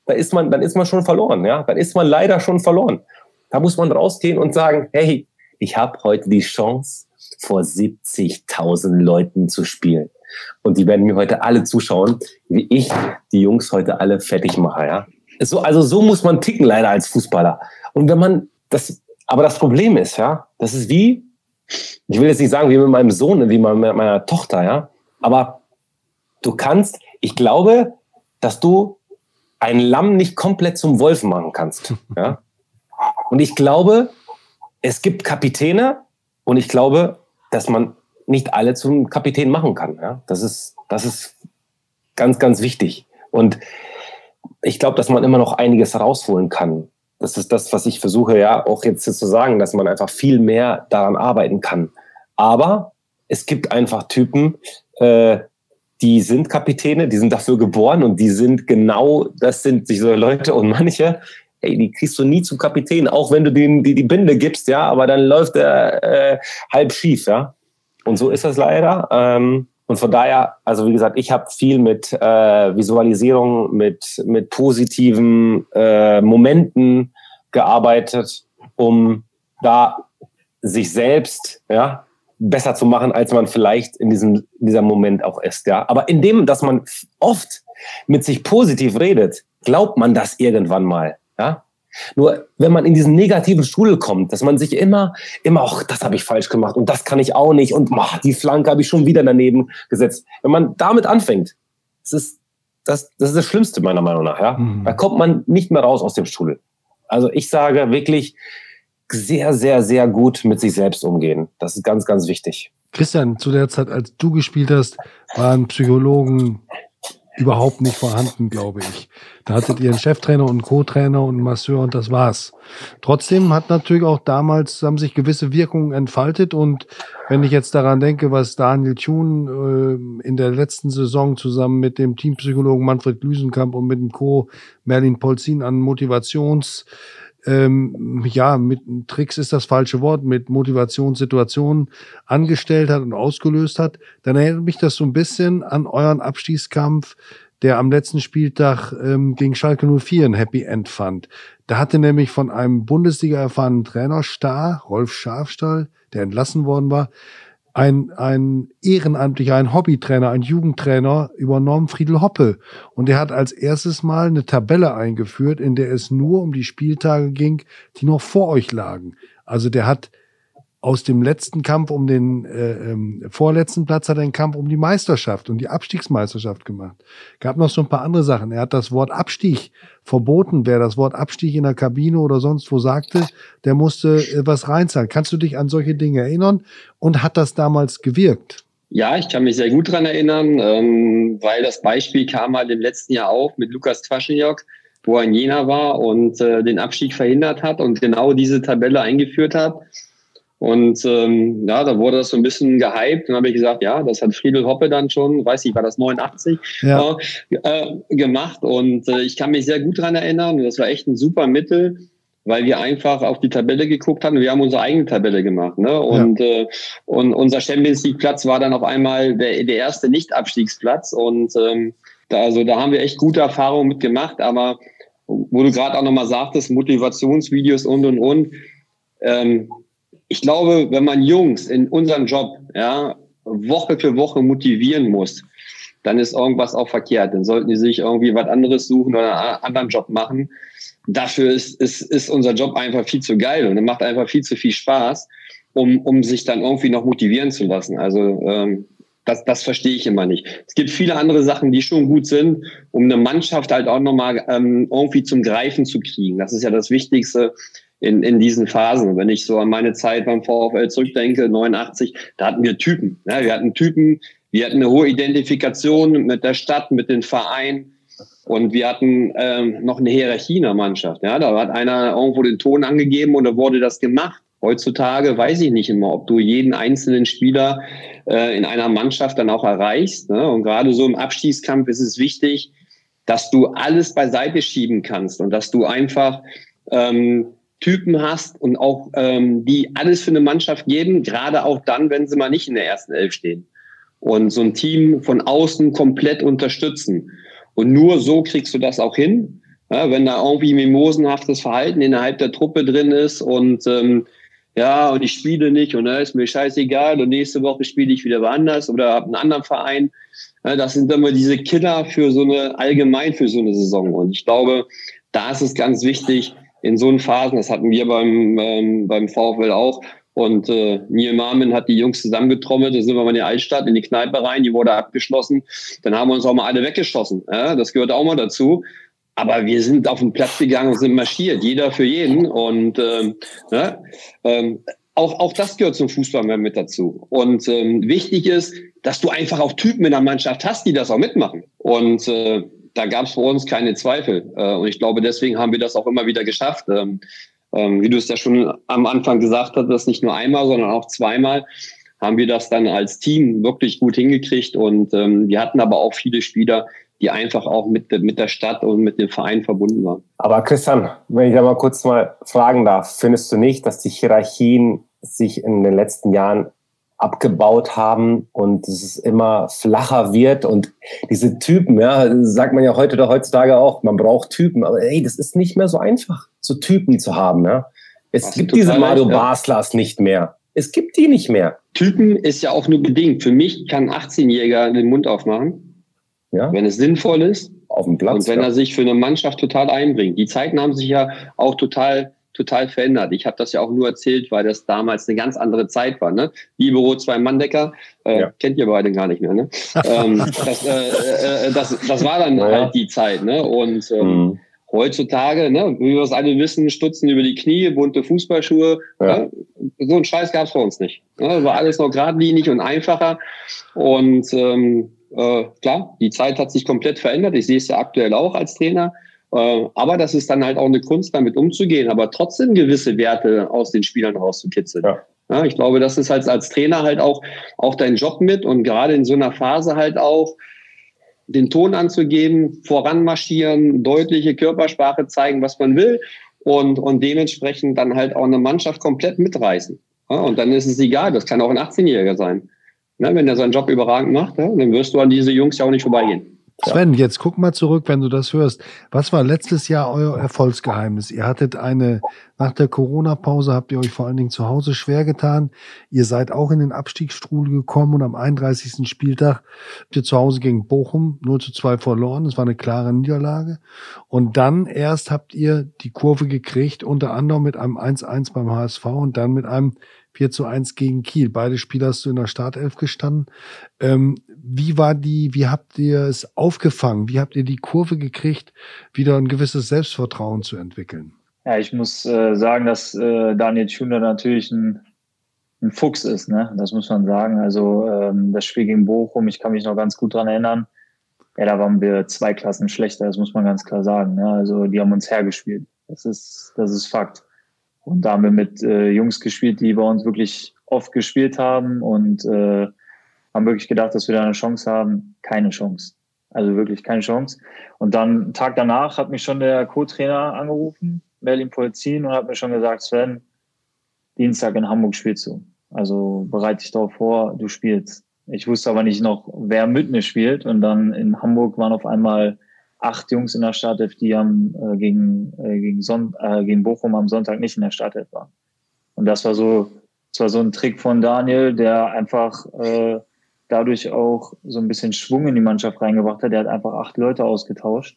da ist man, dann ist man schon verloren, ja, dann ist man leider schon verloren. Da muss man rausgehen und sagen, hey, ich habe heute die Chance, vor 70.000 Leuten zu spielen. Und die werden mir heute alle zuschauen, wie ich die Jungs heute alle fertig mache. Ja? So, also so muss man ticken leider als Fußballer. Und wenn man das, aber das Problem ist, ja, das ist wie, ich will jetzt nicht sagen wie mit meinem Sohn, wie mit meiner Tochter, ja, aber du kannst, ich glaube, dass du ein Lamm nicht komplett zum Wolf machen kannst. Ja? Und ich glaube, es gibt Kapitäne und ich glaube, dass man nicht alle zum Kapitän machen kann. Ja? Das, ist, das ist ganz, ganz wichtig. Und ich glaube, dass man immer noch einiges rausholen kann. Das ist das, was ich versuche ja auch jetzt zu sagen, dass man einfach viel mehr daran arbeiten kann. Aber es gibt einfach Typen, äh, die sind Kapitäne, die sind dafür geboren und die sind genau, das sind sich so Leute und manche, ey, die kriegst du nie zum Kapitän, auch wenn du denen die, die Binde gibst, ja, aber dann läuft er äh, halb schief, ja. Und so ist das leider. Ähm, und von daher, also wie gesagt, ich habe viel mit äh, Visualisierung, mit, mit positiven äh, Momenten gearbeitet, um da sich selbst ja, besser zu machen, als man vielleicht in diesem dieser Moment auch ist. Ja. Aber indem, dass man oft mit sich positiv redet, glaubt man das irgendwann mal. Ja? Nur wenn man in diesen negativen Strudel kommt, dass man sich immer, immer, ach, das habe ich falsch gemacht und das kann ich auch nicht und ach, die Flanke habe ich schon wieder daneben gesetzt. Wenn man damit anfängt, das ist das, das, ist das Schlimmste meiner Meinung nach. Ja? Mhm. Da kommt man nicht mehr raus aus dem Strudel. Also ich sage wirklich sehr, sehr, sehr gut mit sich selbst umgehen. Das ist ganz, ganz wichtig. Christian, zu der Zeit, als du gespielt hast, waren Psychologen überhaupt nicht vorhanden, glaube ich. Da hattet ihr einen Cheftrainer und einen Co-Trainer und einen Masseur und das war's. Trotzdem hat natürlich auch damals, haben sich gewisse Wirkungen entfaltet und wenn ich jetzt daran denke, was Daniel Thun äh, in der letzten Saison zusammen mit dem Teampsychologen Manfred Glüsenkamp und mit dem Co. Merlin Polzin an Motivations ähm, ja, mit Tricks ist das falsche Wort, mit Motivationssituationen angestellt hat und ausgelöst hat, dann erinnert mich das so ein bisschen an euren Abstiegskampf, der am letzten Spieltag ähm, gegen Schalke 04 ein Happy End fand. Da hatte nämlich von einem Bundesliga erfahrenen Trainer Star, Rolf Schafstall, der entlassen worden war, ein, ein Ehrenamtlicher, ein Hobbytrainer, ein Jugendtrainer übernommen, Friedel Hoppe. Und er hat als erstes Mal eine Tabelle eingeführt, in der es nur um die Spieltage ging, die noch vor euch lagen. Also der hat aus dem letzten Kampf um den äh, ähm, vorletzten Platz hat er einen Kampf um die Meisterschaft und die Abstiegsmeisterschaft gemacht. Gab noch so ein paar andere Sachen. Er hat das Wort Abstieg verboten. Wer das Wort Abstieg in der Kabine oder sonst wo sagte, der musste äh, was reinzahlen. Kannst du dich an solche Dinge erinnern? Und hat das damals gewirkt? Ja, ich kann mich sehr gut dran erinnern, ähm, weil das Beispiel kam halt im letzten Jahr auf mit Lukas Twaschenjok, wo er in Jena war und äh, den Abstieg verhindert hat und genau diese Tabelle eingeführt hat. Und ähm, ja, da wurde das so ein bisschen gehypt. Dann habe ich gesagt, ja, das hat Friedel Hoppe dann schon, weiß ich, war das 89, ja. äh, gemacht. Und äh, ich kann mich sehr gut dran erinnern. Das war echt ein super Mittel, weil wir einfach auf die Tabelle geguckt haben. Wir haben unsere eigene Tabelle gemacht. Ne? Und, ja. äh, und unser Champions League Platz war dann auf einmal der, der erste Nicht-Abstiegsplatz. Und ähm, da, also da haben wir echt gute Erfahrungen mitgemacht. Aber wo du gerade auch nochmal sagtest, Motivationsvideos und und und. Ähm, ich glaube, wenn man Jungs in unserem Job ja, Woche für Woche motivieren muss, dann ist irgendwas auch verkehrt. Dann sollten die sich irgendwie was anderes suchen oder einen anderen Job machen. Dafür ist, ist, ist unser Job einfach viel zu geil und er macht einfach viel zu viel Spaß, um, um sich dann irgendwie noch motivieren zu lassen. Also ähm, das, das verstehe ich immer nicht. Es gibt viele andere Sachen, die schon gut sind, um eine Mannschaft halt auch nochmal ähm, irgendwie zum Greifen zu kriegen. Das ist ja das Wichtigste in, in diesen Phasen. Wenn ich so an meine Zeit beim VfL zurückdenke, 89, da hatten wir Typen. Ja, wir hatten Typen, wir hatten eine hohe Identifikation mit der Stadt, mit den Vereinen. Und wir hatten ähm, noch eine Hierarchie in der Mannschaft. Ja, da hat einer irgendwo den Ton angegeben und da wurde das gemacht. Heutzutage weiß ich nicht immer, ob du jeden einzelnen Spieler äh, in einer Mannschaft dann auch erreichst. Ne? Und gerade so im Abstiegskampf ist es wichtig, dass du alles beiseite schieben kannst und dass du einfach ähm, Typen hast und auch ähm, die alles für eine Mannschaft geben, gerade auch dann, wenn sie mal nicht in der ersten Elf stehen. Und so ein Team von außen komplett unterstützen. Und nur so kriegst du das auch hin. Ja, wenn da irgendwie mimosenhaftes Verhalten innerhalb der Truppe drin ist und ähm, ja, und ich spiele nicht und da ist mir scheißegal und nächste Woche spiele ich wieder woanders oder habe einen anderen Verein. Ja, das sind immer diese Killer für so eine, allgemein für so eine Saison. Und ich glaube, da ist es ganz wichtig, in so Phasen, das hatten wir beim, ähm, beim VfL auch, und äh, Neil Marmin hat die Jungs zusammengetrommelt, da sind wir mal in die Altstadt, in die Kneipe rein, die wurde abgeschlossen. Dann haben wir uns auch mal alle weggeschossen. Ja? Das gehört auch mal dazu. Aber wir sind auf den Platz gegangen und sind marschiert, jeder für jeden. Und ähm, ja, ähm, auch, auch das gehört zum Fußball mit dazu. Und ähm, wichtig ist, dass du einfach auch Typen in der Mannschaft hast, die das auch mitmachen. Und äh, da gab es für uns keine Zweifel. Äh, und ich glaube, deswegen haben wir das auch immer wieder geschafft. Ähm, ähm, wie du es ja schon am Anfang gesagt hast, nicht nur einmal, sondern auch zweimal haben wir das dann als Team wirklich gut hingekriegt. Und ähm, wir hatten aber auch viele Spieler, die einfach auch mit, mit der Stadt und mit dem Verein verbunden waren. Aber Christian, wenn ich da mal kurz mal fragen darf, findest du nicht, dass die Hierarchien sich in den letzten Jahren abgebaut haben und es immer flacher wird und diese Typen, ja, sagt man ja heute oder heutzutage auch, man braucht Typen, aber ey, das ist nicht mehr so einfach, so Typen zu haben, ja. Es gibt diese Mario leicht, Baslers ja. nicht mehr. Es gibt die nicht mehr. Typen ist ja auch nur bedingt. Für mich kann ein 18-Jähriger den Mund aufmachen, ja. wenn es sinnvoll ist. Auf dem Platz. Und wenn ja. er sich für eine Mannschaft total einbringt. Die Zeiten haben sich ja auch total total verändert. Ich habe das ja auch nur erzählt, weil das damals eine ganz andere Zeit war. Ne? Libero zwei Manndecker, äh, ja. kennt ihr beide gar nicht mehr. Ne? ähm, das, äh, äh, das, das war dann ja. halt die Zeit. Ne? Und ähm, mhm. heutzutage, ne, wie wir es alle wissen, Stutzen über die Knie, bunte Fußballschuhe. Ja. Ne? So ein Scheiß gab es bei uns nicht. Ne? War alles noch geradlinig und einfacher. Und ähm, äh, klar, die Zeit hat sich komplett verändert. Ich sehe es ja aktuell auch als Trainer. Äh, aber das ist dann halt auch eine Kunst, damit umzugehen, aber trotzdem gewisse Werte aus den Spielern rauszukitzeln. Ja. Ja, ich glaube, das ist halt als Trainer halt auch, auch dein Job mit und gerade in so einer Phase halt auch den Ton anzugeben, voranmarschieren, deutliche Körpersprache zeigen, was man will und, und dementsprechend dann halt auch eine Mannschaft komplett mitreißen. Ja, und dann ist es egal, das kann auch ein 18-Jähriger sein. Ja, wenn er seinen Job überragend macht, dann wirst du an diese Jungs ja auch nicht vorbeigehen. Sven, jetzt guck mal zurück, wenn du das hörst. Was war letztes Jahr euer Erfolgsgeheimnis? Ihr hattet eine, nach der Corona-Pause habt ihr euch vor allen Dingen zu Hause schwer getan. Ihr seid auch in den Abstiegsstrudel gekommen und am 31. Spieltag habt ihr zu Hause gegen Bochum 0 zu 2 verloren. Das war eine klare Niederlage. Und dann erst habt ihr die Kurve gekriegt, unter anderem mit einem 1-1 beim HSV und dann mit einem 4 zu 1 gegen Kiel. Beide Spiele hast du in der Startelf gestanden. Ähm, wie war die, wie habt ihr es aufgefangen? Wie habt ihr die Kurve gekriegt, wieder ein gewisses Selbstvertrauen zu entwickeln? Ja, ich muss äh, sagen, dass äh, Daniel Schunder natürlich ein, ein Fuchs ist, ne? Das muss man sagen. Also ähm, das Spiel gegen Bochum, ich kann mich noch ganz gut dran erinnern. Ja, da waren wir zwei Klassen schlechter, das muss man ganz klar sagen. Ne? Also die haben uns hergespielt. Das ist, das ist Fakt. Und da haben wir mit äh, Jungs gespielt, die bei uns wirklich oft gespielt haben und äh, haben wirklich gedacht, dass wir da eine Chance haben. Keine Chance. Also wirklich keine Chance. Und dann, Tag danach, hat mich schon der Co-Trainer angerufen, Berlin Polzin, und hat mir schon gesagt, Sven, Dienstag in Hamburg spielst du. Also bereite dich darauf vor, du spielst. Ich wusste aber nicht noch, wer mit mir spielt. Und dann in Hamburg waren auf einmal acht Jungs in der Startelf, die am, äh, gegen, äh, gegen, Son äh, gegen Bochum am Sonntag nicht in der Startelf waren. Und das war so, das war so ein Trick von Daniel, der einfach äh, dadurch auch so ein bisschen Schwung in die Mannschaft reingebracht hat. Der hat einfach acht Leute ausgetauscht,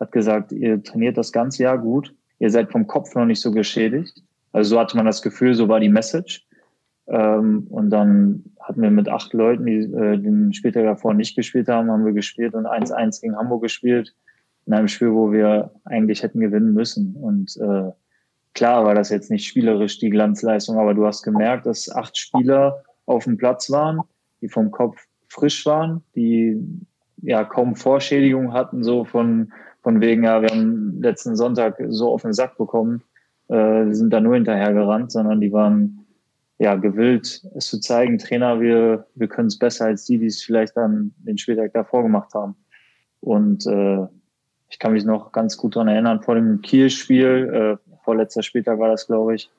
hat gesagt, ihr trainiert das ganze Jahr gut, ihr seid vom Kopf noch nicht so geschädigt. Also so hatte man das Gefühl, so war die Message. Ähm, und dann hatten wir mit acht Leuten, die äh, den Spieltag davor nicht gespielt haben, haben wir gespielt und 1-1 gegen Hamburg gespielt. In einem Spiel, wo wir eigentlich hätten gewinnen müssen. Und äh, klar war das jetzt nicht spielerisch die Glanzleistung, aber du hast gemerkt, dass acht Spieler auf dem Platz waren, die vom Kopf frisch waren, die ja kaum Vorschädigung hatten, so von, von wegen, ja, wir haben letzten Sonntag so auf den Sack bekommen, äh, sind da nur hinterher gerannt, sondern die waren ja, gewillt, es zu zeigen, Trainer, wir, wir können es besser als die, die es vielleicht dann den Spieltag davor gemacht haben. Und äh, ich kann mich noch ganz gut daran erinnern, vor dem Kiel-Spiel, äh, vorletzter Spieltag war das, glaube ich,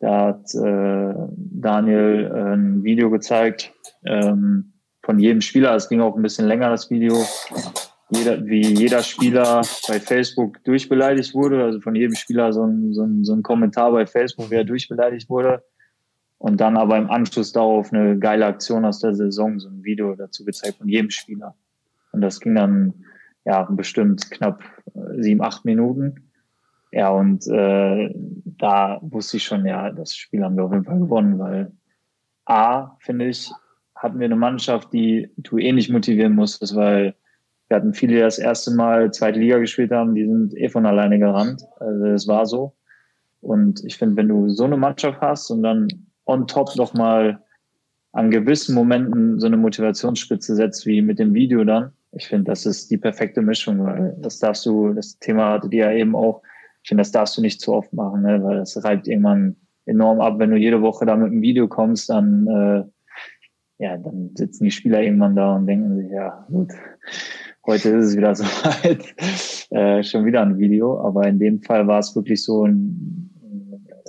da hat äh, Daniel äh, ein Video gezeigt ähm, von jedem Spieler. Es ging auch ein bisschen länger, das Video. Jeder, wie jeder Spieler bei Facebook durchbeleidigt wurde, also von jedem Spieler so ein, so ein, so ein Kommentar bei Facebook, wer durchbeleidigt wurde. Und dann aber im Anschluss darauf eine geile Aktion aus der Saison, so ein Video dazu gezeigt von jedem Spieler. Und das ging dann ja bestimmt knapp äh, sieben, acht Minuten. Ja, und äh, da wusste ich schon, ja, das Spiel haben wir auf jeden Fall gewonnen, weil A, finde ich, hatten wir eine Mannschaft, die du eh nicht motivieren musstest, weil wir hatten viele, die das erste Mal zweite Liga gespielt haben, die sind eh von alleine gerannt. Also es war so. Und ich finde, wenn du so eine Mannschaft hast und dann on top nochmal an gewissen Momenten so eine Motivationsspitze setzt, wie mit dem Video dann. Ich finde, das ist die perfekte Mischung, weil das darfst du, das Thema hattet ihr ja eben auch, ich finde, das darfst du nicht zu oft machen, ne? weil das reibt irgendwann enorm ab. Wenn du jede Woche da mit einem Video kommst, dann, äh, ja, dann sitzen die Spieler irgendwann da und denken sich, ja, gut, heute ist es wieder so weit, äh, schon wieder ein Video. Aber in dem Fall war es wirklich so ein,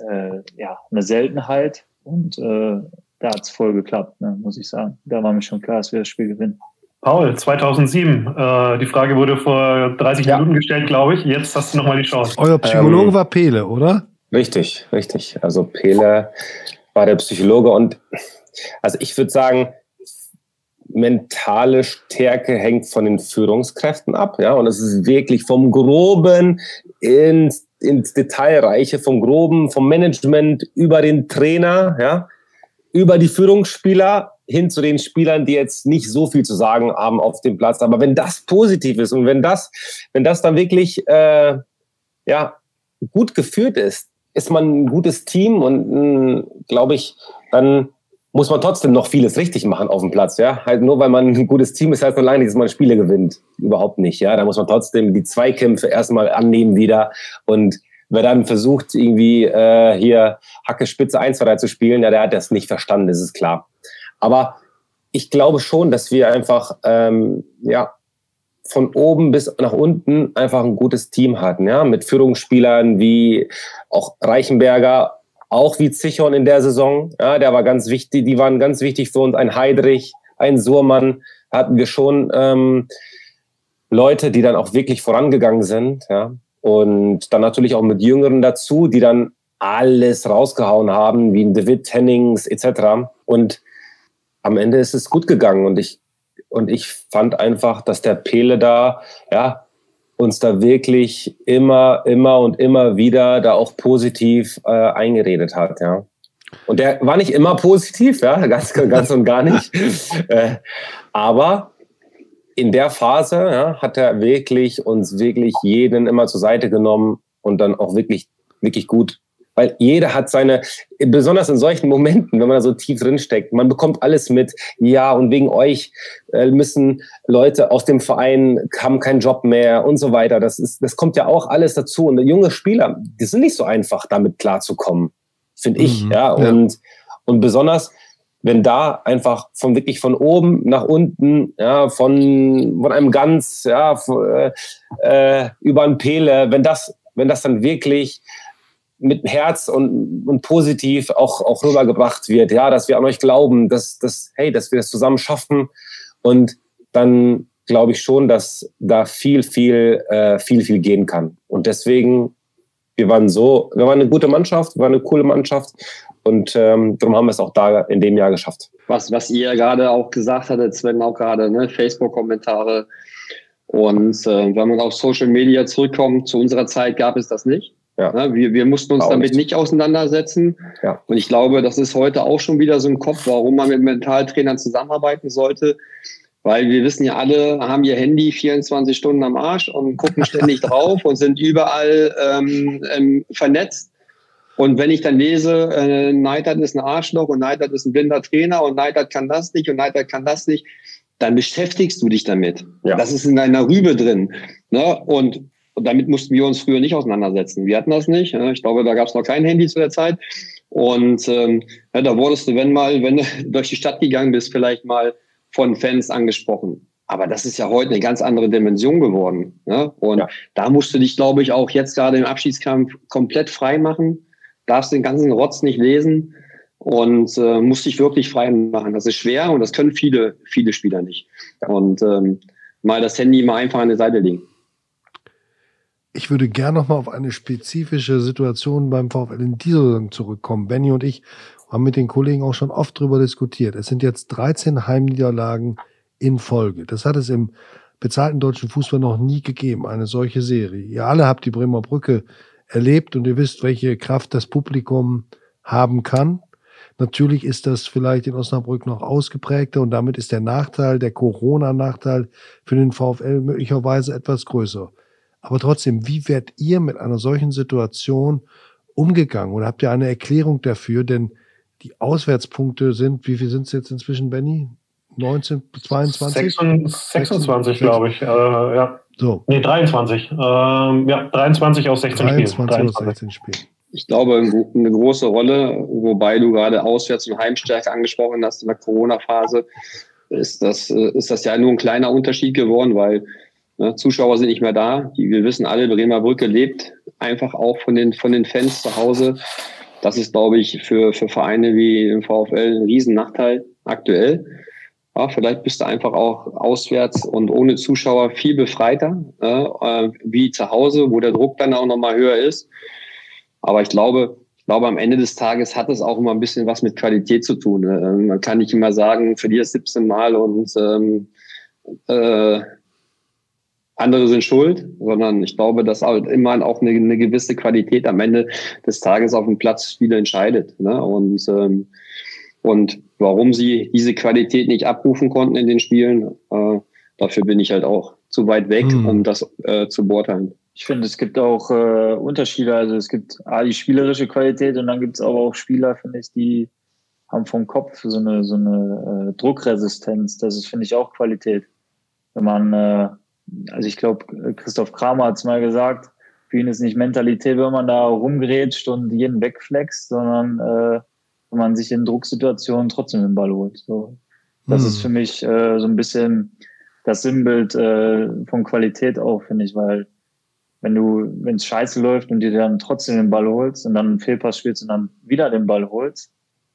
äh, ja, eine Seltenheit, und äh, da hat es voll geklappt, ne, muss ich sagen. Da war mir schon klar, dass wir das Spiel gewinnen. Paul, 2007. Äh, die Frage wurde vor 30 ja. Minuten gestellt, glaube ich. Jetzt hast du nochmal die Chance. Euer Psychologe ähm, war Pele, oder? Richtig, richtig. Also Pele war der Psychologe und also ich würde sagen, mentale Stärke hängt von den Führungskräften ab, ja, und es ist wirklich vom Groben ins ins Detailreiche, vom Groben, vom Management über den Trainer, ja, über die Führungsspieler hin zu den Spielern, die jetzt nicht so viel zu sagen haben auf dem Platz. Aber wenn das positiv ist und wenn das, wenn das dann wirklich äh, ja, gut geführt ist, ist man ein gutes Team und glaube ich, dann muss man trotzdem noch vieles richtig machen auf dem Platz, ja. Halt nur weil man ein gutes Team ist, heißt noch lange nicht, dass man Spiele gewinnt. Überhaupt nicht, ja. Da muss man trotzdem die Zweikämpfe erstmal annehmen wieder und wer dann versucht, irgendwie äh, hier Hacke Spitze 1, 2, 3 zu spielen, ja, der hat das nicht verstanden, das ist klar. Aber ich glaube schon, dass wir einfach, ähm, ja, von oben bis nach unten einfach ein gutes Team hatten, ja, mit Führungsspielern wie auch Reichenberger, auch wie Zichon in der Saison. Ja, der war ganz wichtig, die waren ganz wichtig für uns. Ein Heidrich ein Surmann, hatten wir schon ähm, Leute, die dann auch wirklich vorangegangen sind, ja. Und dann natürlich auch mit Jüngeren dazu, die dann alles rausgehauen haben, wie ein David Hennings etc. Und am Ende ist es gut gegangen und ich und ich fand einfach, dass der Pele da, ja, uns da wirklich immer, immer und immer wieder da auch positiv äh, eingeredet hat, ja. Und der war nicht immer positiv, ja, ganz, ganz und gar nicht. äh, aber in der Phase ja, hat er wirklich uns wirklich jeden immer zur Seite genommen und dann auch wirklich, wirklich gut weil jeder hat seine, besonders in solchen Momenten, wenn man da so tief drin steckt, man bekommt alles mit, ja, und wegen euch äh, müssen Leute aus dem Verein haben keinen Job mehr und so weiter. Das ist, das kommt ja auch alles dazu. Und junge Spieler, die sind nicht so einfach, damit klarzukommen, finde ich, mhm, ja. Und, ja. und besonders, wenn da einfach von wirklich von oben nach unten, ja, von, von einem Ganz, ja, von, äh, über ein Pele, wenn das, wenn das dann wirklich mit Herz und, und positiv auch, auch rübergebracht wird, ja, dass wir an euch glauben, dass, dass, hey, dass wir das zusammen schaffen. Und dann glaube ich schon, dass da viel, viel, äh, viel, viel gehen kann. Und deswegen, wir waren so, wir waren eine gute Mannschaft, wir waren eine coole Mannschaft und ähm, darum haben wir es auch da in dem Jahr geschafft. Was, was ihr gerade auch gesagt hattet, Sven, auch gerade, ne, Facebook-Kommentare. Und äh, wenn man auf Social Media zurückkommt, zu unserer Zeit gab es das nicht. Ja. ja. wir, wir mussten uns damit nicht auseinandersetzen. Ja. Und ich glaube, das ist heute auch schon wieder so ein Kopf, warum man mit Mentaltrainern zusammenarbeiten sollte. Weil wir wissen ja alle, haben ihr Handy 24 Stunden am Arsch und gucken ständig drauf und sind überall ähm, ähm, vernetzt. Und wenn ich dann lese, äh, Neidert ist ein Arschloch und Neidert ist ein blinder Trainer und Neidert kann das nicht und Neidert kann das nicht, dann beschäftigst du dich damit. Ja. Das ist in deiner Rübe drin. Ne? Und und damit mussten wir uns früher nicht auseinandersetzen. Wir hatten das nicht. Ich glaube, da gab es noch kein Handy zu der Zeit. Und ähm, ja, da wurdest du, wenn mal, wenn du durch die Stadt gegangen bist, vielleicht mal von Fans angesprochen. Aber das ist ja heute eine ganz andere Dimension geworden. Ne? Und ja. da musst du dich, glaube ich, auch jetzt gerade im Abschiedskampf komplett frei machen. Darfst den ganzen Rotz nicht lesen und äh, musst dich wirklich frei machen. Das ist schwer und das können viele, viele Spieler nicht. Und ähm, mal das Handy mal einfach an der Seite legen ich würde gerne noch mal auf eine spezifische Situation beim VfL in dieser Saison zurückkommen. Benny und ich haben mit den Kollegen auch schon oft darüber diskutiert. Es sind jetzt 13 Heimniederlagen in Folge. Das hat es im bezahlten deutschen Fußball noch nie gegeben, eine solche Serie. Ihr alle habt die Bremer Brücke erlebt und ihr wisst, welche Kraft das Publikum haben kann. Natürlich ist das vielleicht in Osnabrück noch ausgeprägter und damit ist der Nachteil, der Corona-Nachteil für den VfL möglicherweise etwas größer. Aber trotzdem, wie werdet ihr mit einer solchen Situation umgegangen? Oder habt ihr eine Erklärung dafür? Denn die Auswärtspunkte sind, wie viel sind es jetzt inzwischen, Benny? 19, 22? 26, 26 glaube ich. Äh, ja. So. Nee, 23. Ähm, ja, 23 aus 16 23 Spielen. 23 aus 16 Spielen. Ich glaube, eine große Rolle, wobei du gerade Auswärts- und Heimstärke angesprochen hast in der Corona-Phase, ist das, äh, ist das ja nur ein kleiner Unterschied geworden, weil Ne, Zuschauer sind nicht mehr da. Die, wir wissen alle, Bremer Brücke lebt einfach auch von den, von den Fans zu Hause. Das ist, glaube ich, für, für Vereine wie im VfL ein Riesennachteil aktuell. Ja, vielleicht bist du einfach auch auswärts und ohne Zuschauer viel befreiter, äh, wie zu Hause, wo der Druck dann auch nochmal höher ist. Aber ich glaube, ich glaube, am Ende des Tages hat es auch immer ein bisschen was mit Qualität zu tun. Ne? Man kann nicht immer sagen, verlierst 17 Mal und ähm, äh, andere sind schuld, sondern ich glaube, dass halt immer auch eine, eine gewisse Qualität am Ende des Tages auf dem Platz wieder entscheidet. Ne? Und, ähm, und warum sie diese Qualität nicht abrufen konnten in den Spielen, äh, dafür bin ich halt auch zu weit weg, mhm. um das äh, zu beurteilen. Ich finde, es gibt auch äh, Unterschiede. Also es gibt A, die spielerische Qualität und dann gibt es aber auch Spieler, finde ich, die haben vom Kopf so eine, so eine äh, Druckresistenz. Das ist, finde ich, auch Qualität. Wenn man äh, also ich glaube, Christoph Kramer hat es mal gesagt, für ihn ist nicht Mentalität, wenn man da rumgerätscht und jeden wegflext, sondern äh, wenn man sich in Drucksituationen trotzdem den Ball holt. So. Das hm. ist für mich äh, so ein bisschen das Sinnbild äh, von Qualität auch, finde ich, weil wenn du, wenn es scheiße läuft und dir dann trotzdem den Ball holst und dann einen Fehlpass spielst und dann wieder den Ball holst,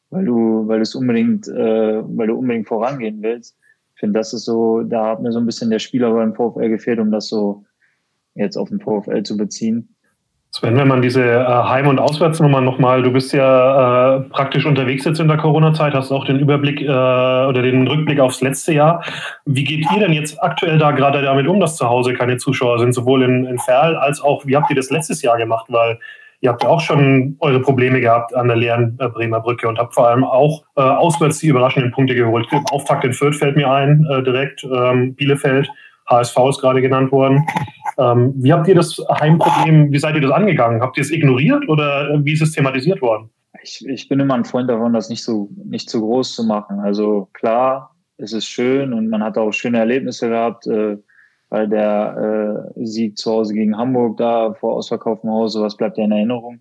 weil du, weil du es unbedingt, äh, weil du unbedingt vorangehen willst, Ich finde, das ist so, da hat mir so ein bisschen der Spieler beim VfL gefehlt, um das so jetzt auf den VfL zu beziehen. Sven, wenn man diese äh, Heim- und Auswärtsnummern nochmal, du bist ja äh, praktisch unterwegs jetzt in der Corona-Zeit, hast auch den Überblick äh, oder den Rückblick aufs letzte Jahr. Wie geht ihr denn jetzt aktuell da gerade damit um, dass zu Hause keine Zuschauer sind, sowohl in, in Ferl als auch, wie habt ihr das letztes Jahr gemacht? Weil ihr habt ja auch schon eure Probleme gehabt an der leeren äh, Bremer Brücke und habt vor allem auch äh, auswärts die überraschenden Punkte geholt. Auftakt in Fürth fällt mir ein, äh, direkt, ähm, Bielefeld. HSV ist gerade genannt worden. Ähm, wie habt ihr das Heimproblem, wie seid ihr das angegangen? Habt ihr es ignoriert oder wie ist es thematisiert worden? Ich, ich bin immer ein Freund davon, das nicht so, nicht zu groß zu machen. Also klar, es ist schön und man hat auch schöne Erlebnisse gehabt, äh, weil der äh, Sieg zu Hause gegen Hamburg da vor ausverkauftem Haus, sowas bleibt ja in Erinnerung.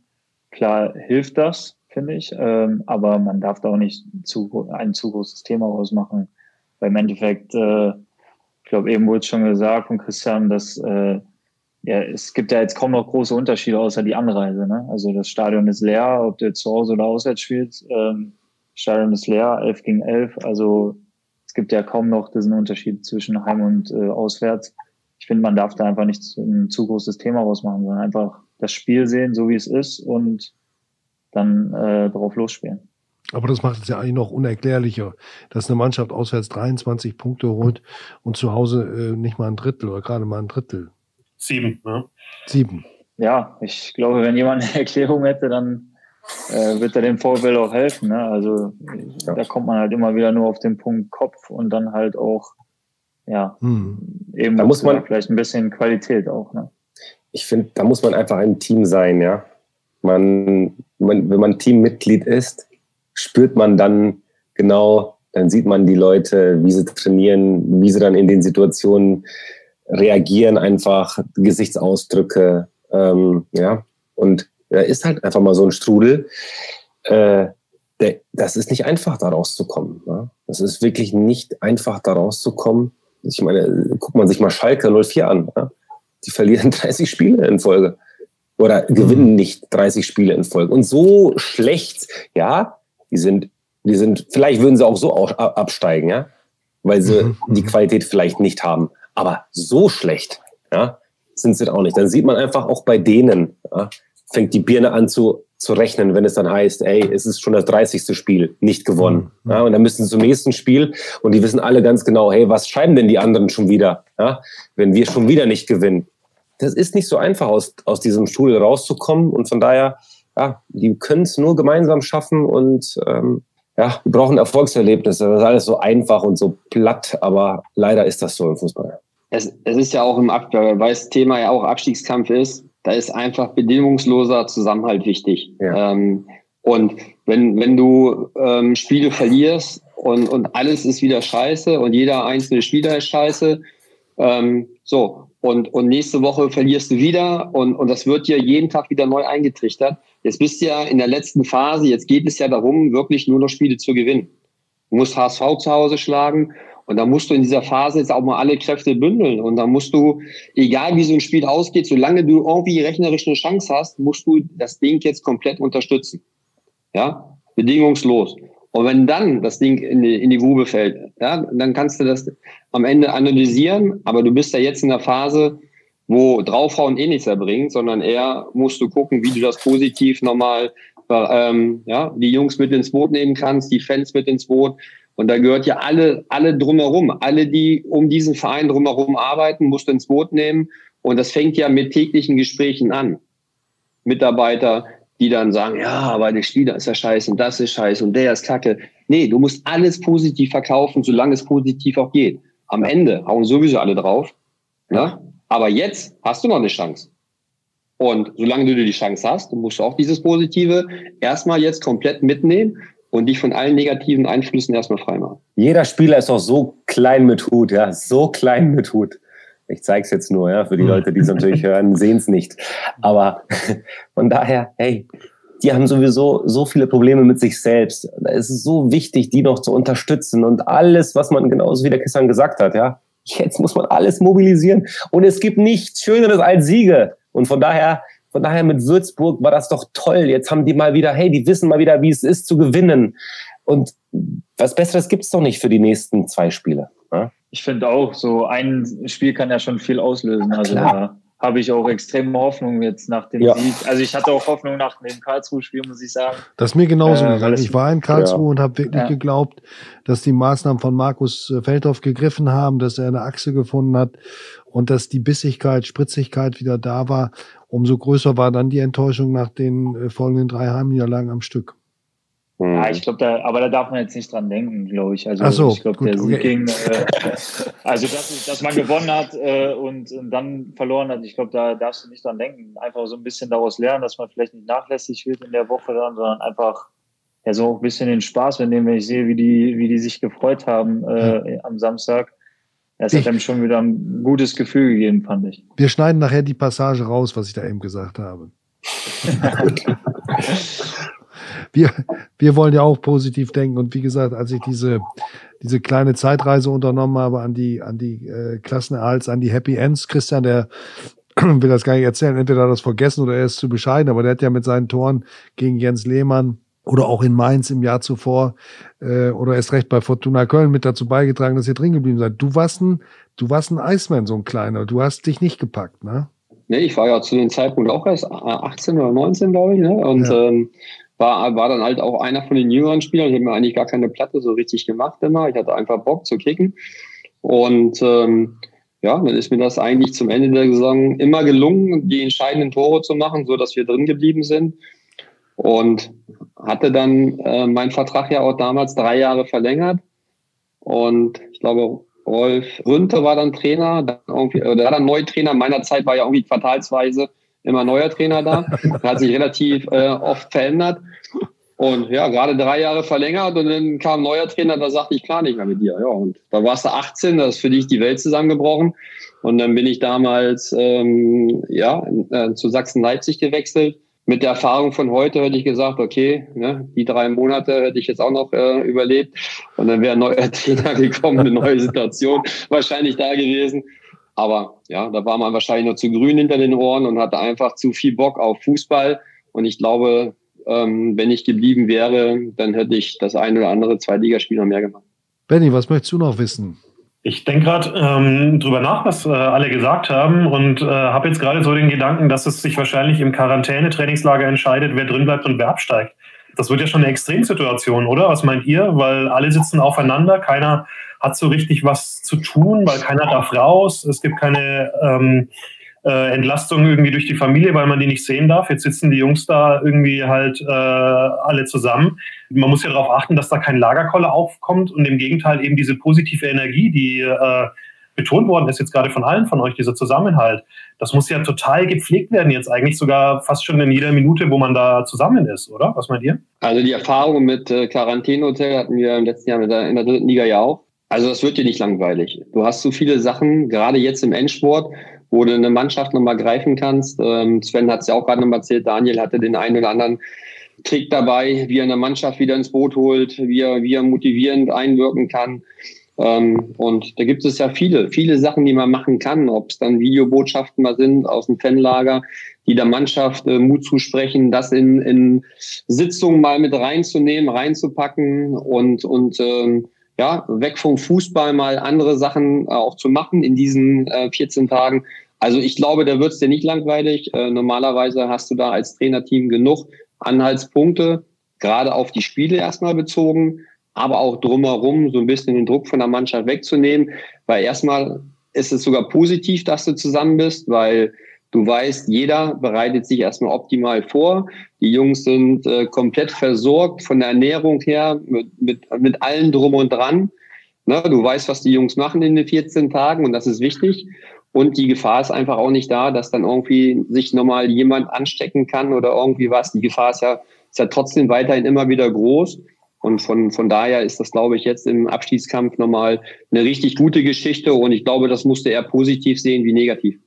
Klar hilft das, finde ich, ähm, aber man darf da auch nicht zu, ein zu großes Thema ausmachen. Weil im Endeffekt äh, ich glaube, eben wurde es schon gesagt von Christian, dass äh, ja, es gibt ja jetzt kaum noch große Unterschiede außer die Anreise. Ne? Also das Stadion ist leer, ob du jetzt zu Hause oder auswärts spielst. Ähm, Stadion ist leer, 11 gegen 11. Also es gibt ja kaum noch diesen Unterschied zwischen Heim und äh, Auswärts. Ich finde, man darf da einfach nicht ein zu großes Thema rausmachen, sondern einfach das Spiel sehen, so wie es ist und dann äh, drauf losspielen. Aber das macht es ja eigentlich noch unerklärlicher, dass eine Mannschaft auswärts 23 Punkte holt und zu Hause äh, nicht mal ein Drittel oder gerade mal ein Drittel. Sieben, ne? Sieben. Ja, ich glaube, wenn jemand eine Erklärung hätte, dann äh, wird er dem VfL auch helfen. Ne? Also ja. da kommt man halt immer wieder nur auf den Punkt Kopf und dann halt auch, ja, hm. eben da muss man vielleicht ein bisschen Qualität auch. Ne? Ich finde, da muss man einfach ein Team sein, ja. Man, man, wenn man Teammitglied ist, spürt man dann genau, dann sieht man die Leute, wie sie trainieren, wie sie dann in den Situationen reagieren, einfach Gesichtsausdrücke, ähm, ja. Und da ist halt einfach mal so ein Strudel. Äh, der, das ist nicht einfach, da rauszukommen. Ne? Das ist wirklich nicht einfach, da rauszukommen. Ich meine, guckt man sich mal Schalke 04 an. Ja? Die verlieren 30 Spiele in Folge. Oder gewinnen mhm. nicht 30 Spiele in Folge. Und so schlecht, ja, die sind, die sind, vielleicht würden sie auch so absteigen, ja, weil sie mhm. die. Qualität vielleicht nicht haben. Aber so schlecht, ja, sind sie auch nicht. Dann sieht man einfach auch bei denen, ja, fängt die Birne an zu, zu rechnen, wenn es dann heißt, ey, es ist schon das 30. Spiel, nicht gewonnen. Mhm. Ja, und dann müssen sie zum nächsten Spiel und die wissen alle ganz genau, hey, was schreiben denn die anderen schon wieder, ja, wenn wir schon wieder nicht gewinnen? Das ist nicht so einfach, aus, aus diesem Stuhl rauszukommen und von daher ja, die können es nur gemeinsam schaffen und ähm, ja, wir brauchen Erfolgserlebnisse. Das ist alles so einfach und so platt, aber leider ist das so im Fußball. Es, es ist ja auch im Aktuell, weil das Thema ja auch Abstiegskampf ist, da ist einfach bedingungsloser Zusammenhalt wichtig. Ja. Ähm, und wenn, wenn du ähm, Spiele verlierst und, und alles ist wieder scheiße und jeder einzelne Spieler ist scheiße, ähm, so, und, und nächste Woche verlierst du wieder und, und das wird dir jeden Tag wieder neu eingetrichtert. Jetzt bist du ja in der letzten Phase, jetzt geht es ja darum, wirklich nur noch Spiele zu gewinnen. Du musst HSV zu Hause schlagen und da musst du in dieser Phase jetzt auch mal alle Kräfte bündeln. Und da musst du, egal wie so ein Spiel ausgeht, solange du irgendwie rechnerisch eine Chance hast, musst du das Ding jetzt komplett unterstützen. Ja, bedingungslos. Und wenn dann das Ding in die, in die Grube fällt, ja, dann kannst du das am Ende analysieren, aber du bist ja jetzt in der Phase, wo draufhauen eh nichts erbringt, sondern eher musst du gucken, wie du das positiv nochmal, ähm, ja, die Jungs mit ins Boot nehmen kannst, die Fans mit ins Boot. Und da gehört ja alle, alle drumherum, alle, die um diesen Verein drumherum arbeiten, musst du ins Boot nehmen. Und das fängt ja mit täglichen Gesprächen an. Mitarbeiter, die dann sagen, ja, aber der Spieler ist ja scheiße und das ist scheiße und der ist kacke. Nee, du musst alles positiv verkaufen, solange es positiv auch geht. Am Ende hauen sowieso alle drauf. Ja? Aber jetzt hast du noch eine Chance. Und solange du die Chance hast, musst du auch dieses Positive erstmal jetzt komplett mitnehmen und dich von allen negativen Einflüssen erstmal freimachen. Jeder Spieler ist auch so klein mit Hut, ja, so klein mit Hut. Ich zeige es jetzt nur, ja, für die Leute, die es natürlich hören, sehen es nicht. Aber von daher, hey, die haben sowieso so viele Probleme mit sich selbst. Es ist so wichtig, die noch zu unterstützen und alles, was man genauso wie der Christian gesagt hat, ja, Jetzt muss man alles mobilisieren. Und es gibt nichts Schöneres als Siege. Und von daher, von daher mit Würzburg war das doch toll. Jetzt haben die mal wieder, hey, die wissen mal wieder, wie es ist zu gewinnen. Und was Besseres gibt es doch nicht für die nächsten zwei Spiele. Ja? Ich finde auch, so ein Spiel kann ja schon viel auslösen. Also da habe ich auch extreme Hoffnung jetzt nach dem ja. Sieg. Also ich hatte auch Hoffnung nach dem Karlsruhe-Spiel, muss ich sagen. Das ist mir genauso äh, gegangen. Ich war in Karlsruhe ja. und habe wirklich ja. geglaubt, dass die Maßnahmen von Markus Feldhoff gegriffen haben, dass er eine Achse gefunden hat und dass die Bissigkeit, Spritzigkeit wieder da war. Umso größer war dann die Enttäuschung nach den äh, folgenden drei Heimniederlagen am Stück. Ja, ich glaube, da, aber da darf man jetzt nicht dran denken, glaube ich. Also Ach so, ich glaube, der Sieg okay. ging, äh, also dass, dass man gewonnen hat äh, und, und, dann verloren hat, ich glaube, da darfst du nicht dran denken. Einfach so ein bisschen daraus lernen, dass man vielleicht nicht nachlässig wird in der Woche dann, sondern einfach ja so ein bisschen den Spaß mitnehmen, wenn ich sehe, wie die, wie die sich gefreut haben äh, am Samstag. Es hat einem schon wieder ein gutes Gefühl gegeben, fand ich. Wir schneiden nachher die Passage raus, was ich da eben gesagt habe. wir, wir wollen ja auch positiv denken. Und wie gesagt, als ich diese, diese kleine Zeitreise unternommen habe an die, an die äh, Klassenerhalts, an die Happy Ends, Christian, der will das gar nicht erzählen, entweder hat er das vergessen oder er ist zu bescheiden, aber der hat ja mit seinen Toren gegen Jens Lehmann oder auch in Mainz im Jahr zuvor äh, oder erst recht bei Fortuna Köln mit dazu beigetragen, dass ihr drin geblieben seid. Du warst ein, du warst ein Iceman, so ein kleiner. Du hast dich nicht gepackt, ne? Nee, ich war ja zu dem Zeitpunkt auch erst 18 oder 19, glaube ich, ne? Und ja. ähm, war, war dann halt auch einer von den jüngeren Spielern. Ich habe mir eigentlich gar keine Platte so richtig gemacht immer. Ich hatte einfach Bock zu kicken. Und ähm, ja, dann ist mir das eigentlich zum Ende der Saison immer gelungen, die entscheidenden Tore zu machen, so dass wir drin geblieben sind. Und hatte dann äh, meinen Vertrag ja auch damals drei Jahre verlängert. Und ich glaube, Rolf Rünte war dann Trainer, dann irgendwie, oder der war dann Neutrainer. Meiner Zeit war ja irgendwie quartalsweise immer neuer Trainer da. hat sich relativ äh, oft verändert. Und ja, gerade drei Jahre verlängert und dann kam ein neuer Trainer, da sagte ich klar nicht mehr mit dir. Ja, und da warst du 18, da ist für dich die Welt zusammengebrochen. Und dann bin ich damals ähm, ja, äh, zu Sachsen-Leipzig gewechselt. Mit der Erfahrung von heute hätte ich gesagt, okay, ne, die drei Monate hätte ich jetzt auch noch äh, überlebt. Und dann wäre ein neuer Trainer gekommen, eine neue Situation wahrscheinlich da gewesen. Aber ja, da war man wahrscheinlich noch zu grün hinter den Ohren und hatte einfach zu viel Bock auf Fußball. Und ich glaube, ähm, wenn ich geblieben wäre, dann hätte ich das ein oder andere Zweitligaspiel noch mehr gemacht. Benny, was möchtest du noch wissen? Ich denke gerade ähm, drüber nach, was äh, alle gesagt haben und äh, habe jetzt gerade so den Gedanken, dass es sich wahrscheinlich im Quarantäne-Trainingslager entscheidet, wer drin bleibt und wer absteigt. Das wird ja schon eine Extremsituation, oder? Was meint ihr? Weil alle sitzen aufeinander, keiner hat so richtig was zu tun, weil keiner darf raus. Es gibt keine ähm, äh, Entlastung irgendwie durch die Familie, weil man die nicht sehen darf. Jetzt sitzen die Jungs da irgendwie halt äh, alle zusammen. Man muss ja darauf achten, dass da kein Lagerkoller aufkommt und im Gegenteil eben diese positive Energie, die äh, betont worden ist jetzt gerade von allen von euch, dieser Zusammenhalt. Das muss ja total gepflegt werden jetzt eigentlich sogar fast schon in jeder Minute, wo man da zusammen ist, oder? Was meint ihr? Also die Erfahrung mit äh, Quarantänehotel hatten wir im letzten Jahr in der, in der dritten Liga ja auch. Also das wird dir nicht langweilig. Du hast so viele Sachen, gerade jetzt im Endsport, wo du eine Mannschaft nochmal greifen kannst. Ähm, Sven hat es ja auch gerade nochmal erzählt, Daniel hatte den einen oder anderen Trick dabei, wie er eine Mannschaft wieder ins Boot holt, wie er, wie er motivierend einwirken kann. Ähm, und da gibt es ja viele, viele Sachen, die man machen kann, ob es dann Videobotschaften mal sind aus dem Fanlager, die der Mannschaft äh, Mut zusprechen, das in, in Sitzungen mal mit reinzunehmen, reinzupacken und, und ähm, ja, weg vom Fußball mal andere Sachen äh, auch zu machen in diesen äh, 14 Tagen. Also ich glaube, da wird es dir nicht langweilig. Äh, normalerweise hast du da als Trainerteam genug Anhaltspunkte, gerade auf die Spiele erstmal bezogen, aber auch drumherum so ein bisschen den Druck von der Mannschaft wegzunehmen, weil erstmal ist es sogar positiv, dass du zusammen bist, weil Du weißt, jeder bereitet sich erstmal optimal vor. Die Jungs sind äh, komplett versorgt von der Ernährung her, mit, mit, mit allem drum und dran. Ne, du weißt, was die Jungs machen in den 14 Tagen und das ist wichtig. Und die Gefahr ist einfach auch nicht da, dass dann irgendwie sich nochmal jemand anstecken kann oder irgendwie was. Die Gefahr ist ja, ist ja trotzdem weiterhin immer wieder groß. Und von, von daher ist das, glaube ich, jetzt im Abstiegskampf nochmal eine richtig gute Geschichte. Und ich glaube, das musste er positiv sehen wie negativ.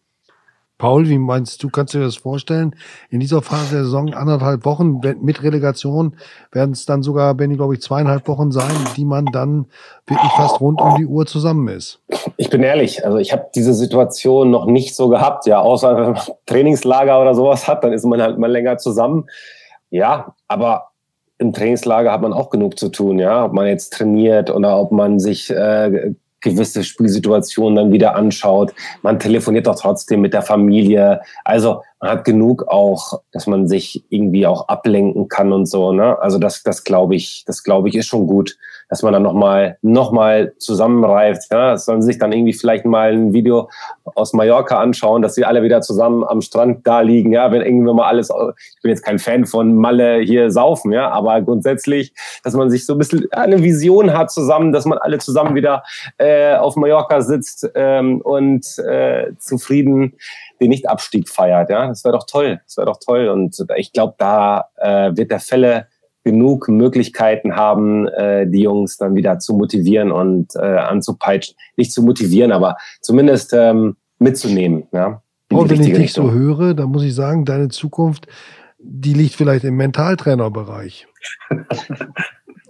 Paul, wie meinst du, kannst du dir das vorstellen? In dieser Phase der Saison anderthalb Wochen mit Relegation werden es dann sogar, Benny, glaube ich, zweieinhalb Wochen sein, die man dann wirklich fast rund um die Uhr zusammen ist. Ich bin ehrlich, also ich habe diese Situation noch nicht so gehabt, ja, außer wenn man Trainingslager oder sowas hat, dann ist man halt mal länger zusammen. Ja, aber im Trainingslager hat man auch genug zu tun, ja, ob man jetzt trainiert oder ob man sich äh, gewisse Spielsituationen dann wieder anschaut. Man telefoniert doch trotzdem mit der Familie. Also man hat genug auch, dass man sich irgendwie auch ablenken kann und so. Ne? Also das, das glaube ich, das glaube ich ist schon gut, dass man dann nochmal noch mal zusammenreift. Ja? Das sollen sich dann irgendwie vielleicht mal ein Video aus Mallorca anschauen, dass sie alle wieder zusammen am Strand da liegen. Ja, wenn irgendwann mal alles, ich bin jetzt kein Fan von Malle hier saufen, ja, aber grundsätzlich, dass man sich so ein bisschen eine Vision hat zusammen, dass man alle zusammen wieder äh, auf Mallorca sitzt ähm, und äh, zufrieden den Nichtabstieg feiert. Ja, das wäre doch toll. Das wäre doch toll. Und ich glaube, da äh, wird der Fälle genug Möglichkeiten haben, äh, die Jungs dann wieder zu motivieren und äh, anzupeitschen. Nicht zu motivieren, aber zumindest ähm, mitzunehmen. Ja, und wenn ich dich so höre, dann muss ich sagen, deine Zukunft, die liegt vielleicht im Mentaltrainerbereich.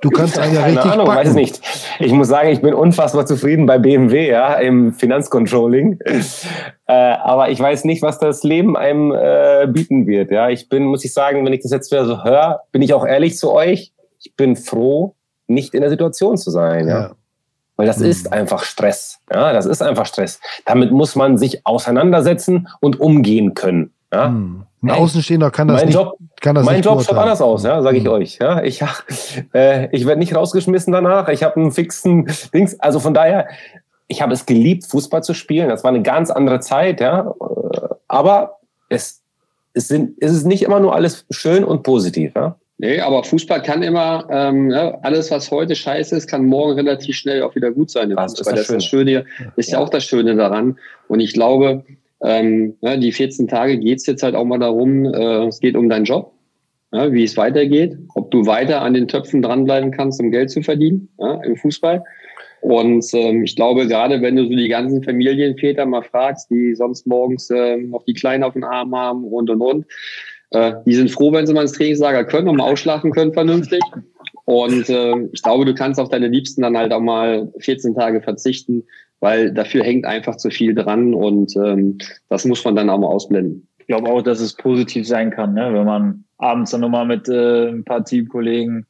Du kannst einen ja Keine richtig Ahnung, backen. weiß nicht. Ich muss sagen, ich bin unfassbar zufrieden bei BMW, ja, im Finanzcontrolling. äh, aber ich weiß nicht, was das Leben einem äh, bieten wird. Ja, ich bin, muss ich sagen, wenn ich das jetzt wieder so höre, bin ich auch ehrlich zu euch. Ich bin froh, nicht in der Situation zu sein. Ja. Ja. Weil das Mhm. ist einfach Stress. Ja, das ist einfach Stress. Damit muss man sich auseinandersetzen und umgehen können. Ja. Hm. Ein Außenstehender kann das mein nicht. Job, kann das mein nicht Job schaut anders aus, ja, sage ich Mhm. euch. Ja, ich äh, ich werde nicht rausgeschmissen danach. Ich habe einen fixen Dings. Also von daher, ich habe es geliebt, Fußball zu spielen. Das war eine ganz andere Zeit, ja. Aber es, es sind, es ist nicht immer nur alles schön und positiv, ja. Nee, aber Fußball kann immer, ähm, ja, alles, was heute scheiße ist, kann morgen relativ schnell auch wieder gut sein. im Das ist Fußball. das das, ist das Schöne, ist ja. Ja. auch das Schöne daran. Und ich glaube, ähm, ja, die 14 Tage geht's jetzt halt auch mal darum, äh, es geht um deinen Job, ja, wie es weitergeht, ob du weiter an den Töpfen dranbleiben kannst, um Geld zu verdienen ja, im Fußball. Und ähm, ich glaube, gerade wenn du so die ganzen Familienväter mal fragst, die sonst morgens äh, noch die Kleinen auf den Arm haben und und und, äh, die sind froh, wenn sie mal ins Trainingslager können und mal ausschlafen können vernünftig. Und äh, ich glaube, du kannst auf deine Liebsten dann halt auch mal 14 Tage verzichten, weil dafür hängt einfach zu viel dran und ähm, das muss man dann auch mal ausblenden. Ich glaube auch, dass es positiv sein kann, ne? wenn man abends dann nochmal mit äh, ein paar Teamkollegen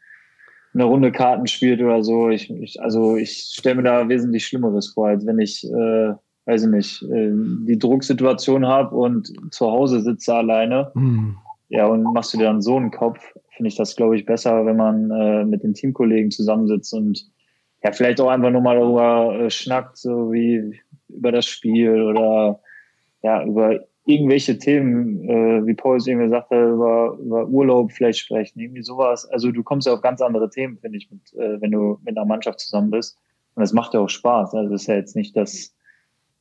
eine Runde Karten spielt oder so. Ich, ich, also ich stelle mir da wesentlich Schlimmeres vor, als wenn ich, äh, weiß ich nicht, äh, die Drucksituation habe und zu Hause sitze alleine. Hm. Ja, und machst du dir dann so einen Kopf, finde ich das, glaube ich, besser, wenn man äh, mit den Teamkollegen zusammensitzt und ja, vielleicht auch einfach nur mal darüber äh, schnackt, so wie über das Spiel oder ja, über irgendwelche Themen, äh, wie Paul es irgendwie sagte, über, über Urlaub vielleicht sprechen, irgendwie sowas. Also du kommst ja auf ganz andere Themen, finde ich, mit, äh, wenn du mit einer Mannschaft zusammen bist. Und das macht ja auch Spaß. Also das ist ja jetzt nicht, dass,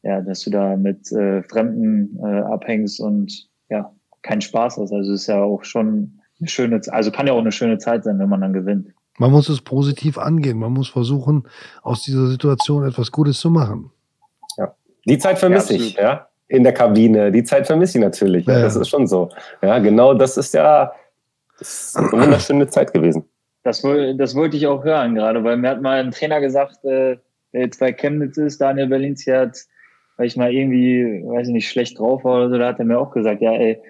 ja, dass du da mit äh, Fremden äh, abhängst und ja, keinen Spaß hast. Also es ist ja auch schon eine schöne, Z- also kann ja auch eine schöne Zeit sein, wenn man dann gewinnt. Man muss es positiv angehen. Man muss versuchen, aus dieser Situation etwas Gutes zu machen. Die Zeit vermisse Ja, ich, ja. In der Kabine. Die Zeit vermisse ich natürlich. Ja. Ja. Das ist schon so. Ja, genau das ist ja das ist eine wunderschöne Zeit gewesen. Das, das wollte ich auch hören gerade, weil mir hat mal ein Trainer gesagt, äh, der jetzt bei Chemnitz ist, Daniel Berlinzi hat, weil ich mal irgendwie, weiß ich nicht, schlecht drauf war oder so, da hat er mir auch gesagt, ja, ey,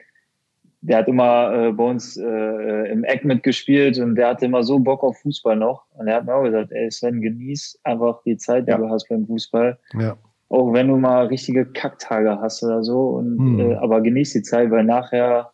der hat immer äh, bei uns äh, im Eck mitgespielt und der hatte immer so Bock auf Fußball noch. Und er hat mir auch gesagt, ey Sven, genieß einfach die Zeit, die Ja. du hast beim Fußball. Ja. Auch wenn du mal richtige Kacktage hast oder so. Und, Hm. äh, aber genieß die Zeit, weil nachher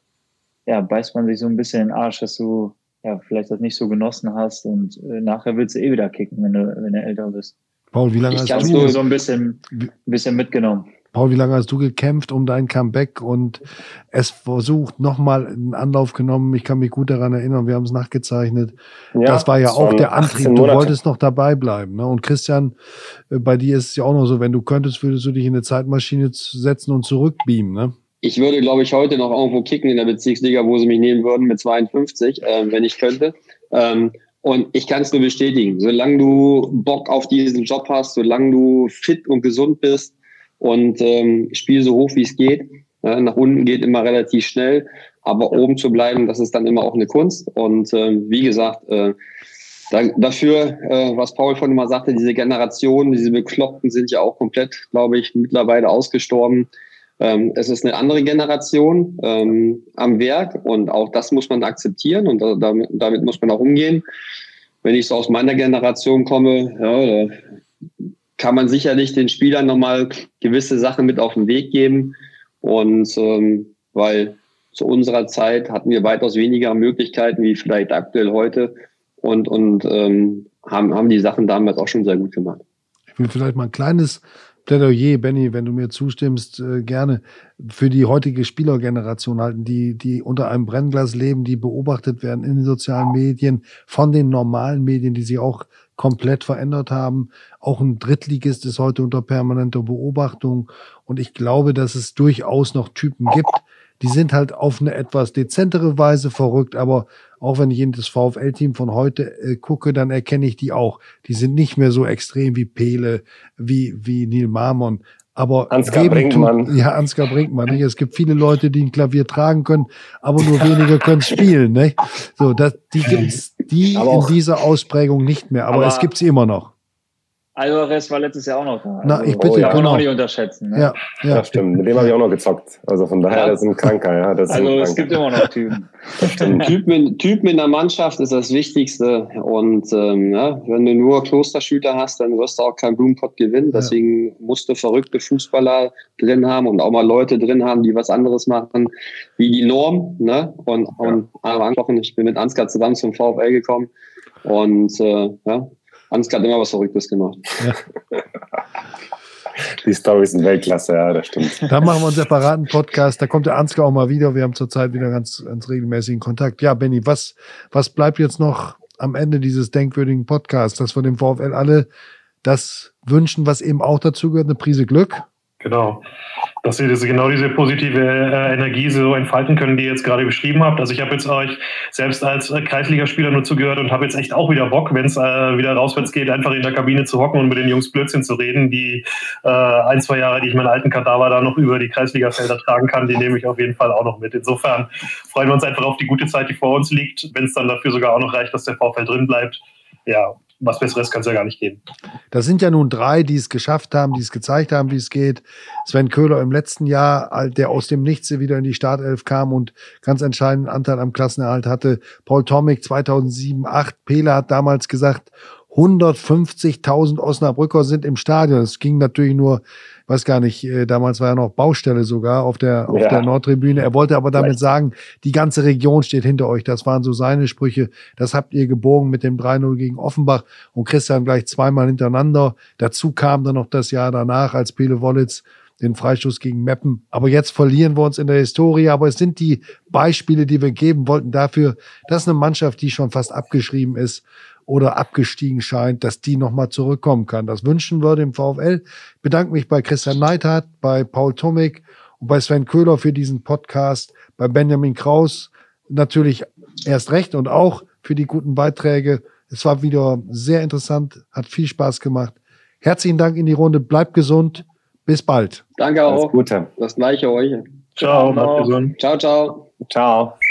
ja, beißt man sich so ein bisschen in den Arsch, dass du ja, vielleicht das nicht so genossen hast und äh, nachher willst du eh wieder kicken, wenn du, wenn du älter bist. Paul, wie lange Ich hast du, du so ein bisschen, ein bisschen mitgenommen. Paul, wie lange hast du gekämpft um dein Comeback und es versucht, nochmal einen Anlauf genommen? Ich kann mich gut daran erinnern, wir haben es nachgezeichnet. Ja, das war ja auch der 18 Antrieb. Du wolltest noch dabei bleiben. Ne? Und Christian, äh, bei dir ist es ja auch noch so, wenn du könntest, würdest du dich in eine Zeitmaschine setzen und zurückbeamen. Ne? Ich würde, glaube ich, heute noch irgendwo kicken in der Bezirksliga, wo sie mich nehmen würden mit 52, äh, wenn ich könnte. Ähm, und ich kann es nur bestätigen, solange du Bock auf diesen Job hast, solange du fit und gesund bist und ähm, spiel so hoch wie es geht, äh, nach unten geht immer relativ schnell, aber oben zu bleiben, das ist dann immer auch eine Kunst. Und ähm, wie gesagt, äh, da, dafür, äh, was Paul vorhin mal sagte, diese Generationen, diese Bekloppten sind ja auch komplett, glaube ich, mittlerweile ausgestorben. Ähm, es ist eine andere Generation ähm, am Werk und auch das muss man akzeptieren und da, damit, damit muss man auch umgehen. Wenn ich so aus meiner Generation komme, ja, da kann man sicherlich den Spielern nochmal gewisse Sachen mit auf den Weg geben. Und ähm, weil zu unserer Zeit hatten wir weitaus weniger Möglichkeiten wie vielleicht aktuell heute und, und ähm, haben, haben die Sachen damals auch schon sehr gut gemacht. Ich will vielleicht mal ein kleines Plädoyer, Benny, wenn du mir zustimmst, äh, gerne für die heutige Spielergeneration halten, die, die unter einem Brennglas leben, die beobachtet werden in den sozialen Medien, von den normalen Medien, die sich auch komplett verändert haben. Auch ein Drittligist ist heute unter permanenter Beobachtung. Und ich glaube, dass es durchaus noch Typen gibt, die sind halt auf eine etwas dezentere Weise verrückt, aber auch wenn ich in das VfL-Team von heute äh, gucke, dann erkenne ich die auch. Die sind nicht mehr so extrem wie Pele, wie, wie Neil Marmon. Aber Ansgar Brinkmann. Tut, ja, Ansgar Brinkmann. Nicht? Es gibt viele Leute, die ein Klavier tragen können, aber nur wenige können spielen. Nicht? So, das, die gibt's die in dieser Ausprägung nicht mehr, aber, aber es gibt sie immer noch. Alvarez war letztes Jahr auch noch da. Na, ich bitte, oh, ja. genau. auch nicht unterschätzen. Ne? Ja, ja. Das stimmt. Mit dem habe ich auch noch gezockt. Also von daher, ja. das ist ein Kranker. Ja. Das also es gibt immer noch Typen. Typen, Typen in der Mannschaft ist das Wichtigste. Und ähm, ja, wenn du nur Klosterschüter hast, dann wirst du auch keinen Blumenpott gewinnen. Deswegen ja. musst du verrückte Fußballer drin haben und auch mal Leute drin haben, die was anderes machen, wie die Norm. Ne? Und, und angesprochen, ich bin mit Ansgar zusammen zum VfL gekommen. Und äh, ja, Ansgar hat immer was Verrücktes gemacht. Ja. Die Storys sind Weltklasse, ja, das stimmt. Da machen wir einen separaten Podcast. Da kommt der Ansgar auch mal wieder. Wir haben zurzeit wieder ganz, ganz regelmäßigen Kontakt. Ja, Benny, was, was bleibt jetzt noch am Ende dieses denkwürdigen Podcasts, dass wir dem VfL alle das wünschen, was eben auch dazu gehört, eine Prise Glück? Genau dass sie diese, genau diese positive äh, Energie so entfalten können, die ihr jetzt gerade beschrieben habt. Also ich habe jetzt euch selbst als äh, Kreisligaspieler nur zugehört und habe jetzt echt auch wieder Bock, wenn es äh, wieder rauswärts geht, einfach in der Kabine zu hocken und mit den Jungs Blödsinn zu reden. Die äh, ein, zwei Jahre, die ich meinen alten Kadaver da noch über die Kreisligafelder tragen kann, die nehme ich auf jeden Fall auch noch mit. Insofern freuen wir uns einfach auf die gute Zeit, die vor uns liegt, wenn es dann dafür sogar auch noch reicht, dass der VfL drin bleibt. Ja, was Besseres kann es ja gar nicht geben. Das sind ja nun drei, die es geschafft haben, die es gezeigt haben, wie es geht. Sven Köhler im letzten Jahr, der aus dem Nichts wieder in die Startelf kam und ganz entscheidenden Anteil am Klassenerhalt hatte. Paul Tomic 2007, 8. Pele hat damals gesagt, 150.000 Osnabrücker sind im Stadion. Es ging natürlich nur weiß gar nicht, äh, damals war ja noch Baustelle sogar auf der, auf ja. der Nordtribüne. Er wollte aber damit sagen, die ganze Region steht hinter euch. Das waren so seine Sprüche. Das habt ihr gebogen mit dem 3-0 gegen Offenbach und Christian gleich zweimal hintereinander. Dazu kam dann noch das Jahr danach, als Pele Wollitz den Freistoß gegen Meppen. Aber jetzt verlieren wir uns in der Historie. Aber es sind die Beispiele, die wir geben wollten dafür, dass eine Mannschaft, die schon fast abgeschrieben ist, oder abgestiegen scheint, dass die nochmal zurückkommen kann. Das wünschen wir dem VfL. Ich bedanke mich bei Christian Neithardt, bei Paul Tomik und bei Sven Köhler für diesen Podcast, bei Benjamin Kraus natürlich erst recht und auch für die guten Beiträge. Es war wieder sehr interessant, hat viel Spaß gemacht. Herzlichen Dank in die Runde, bleibt gesund, bis bald. Danke auch. Alles Gute. Das gleiche euch. Ciao, ciao. Ciao, ciao. Ciao.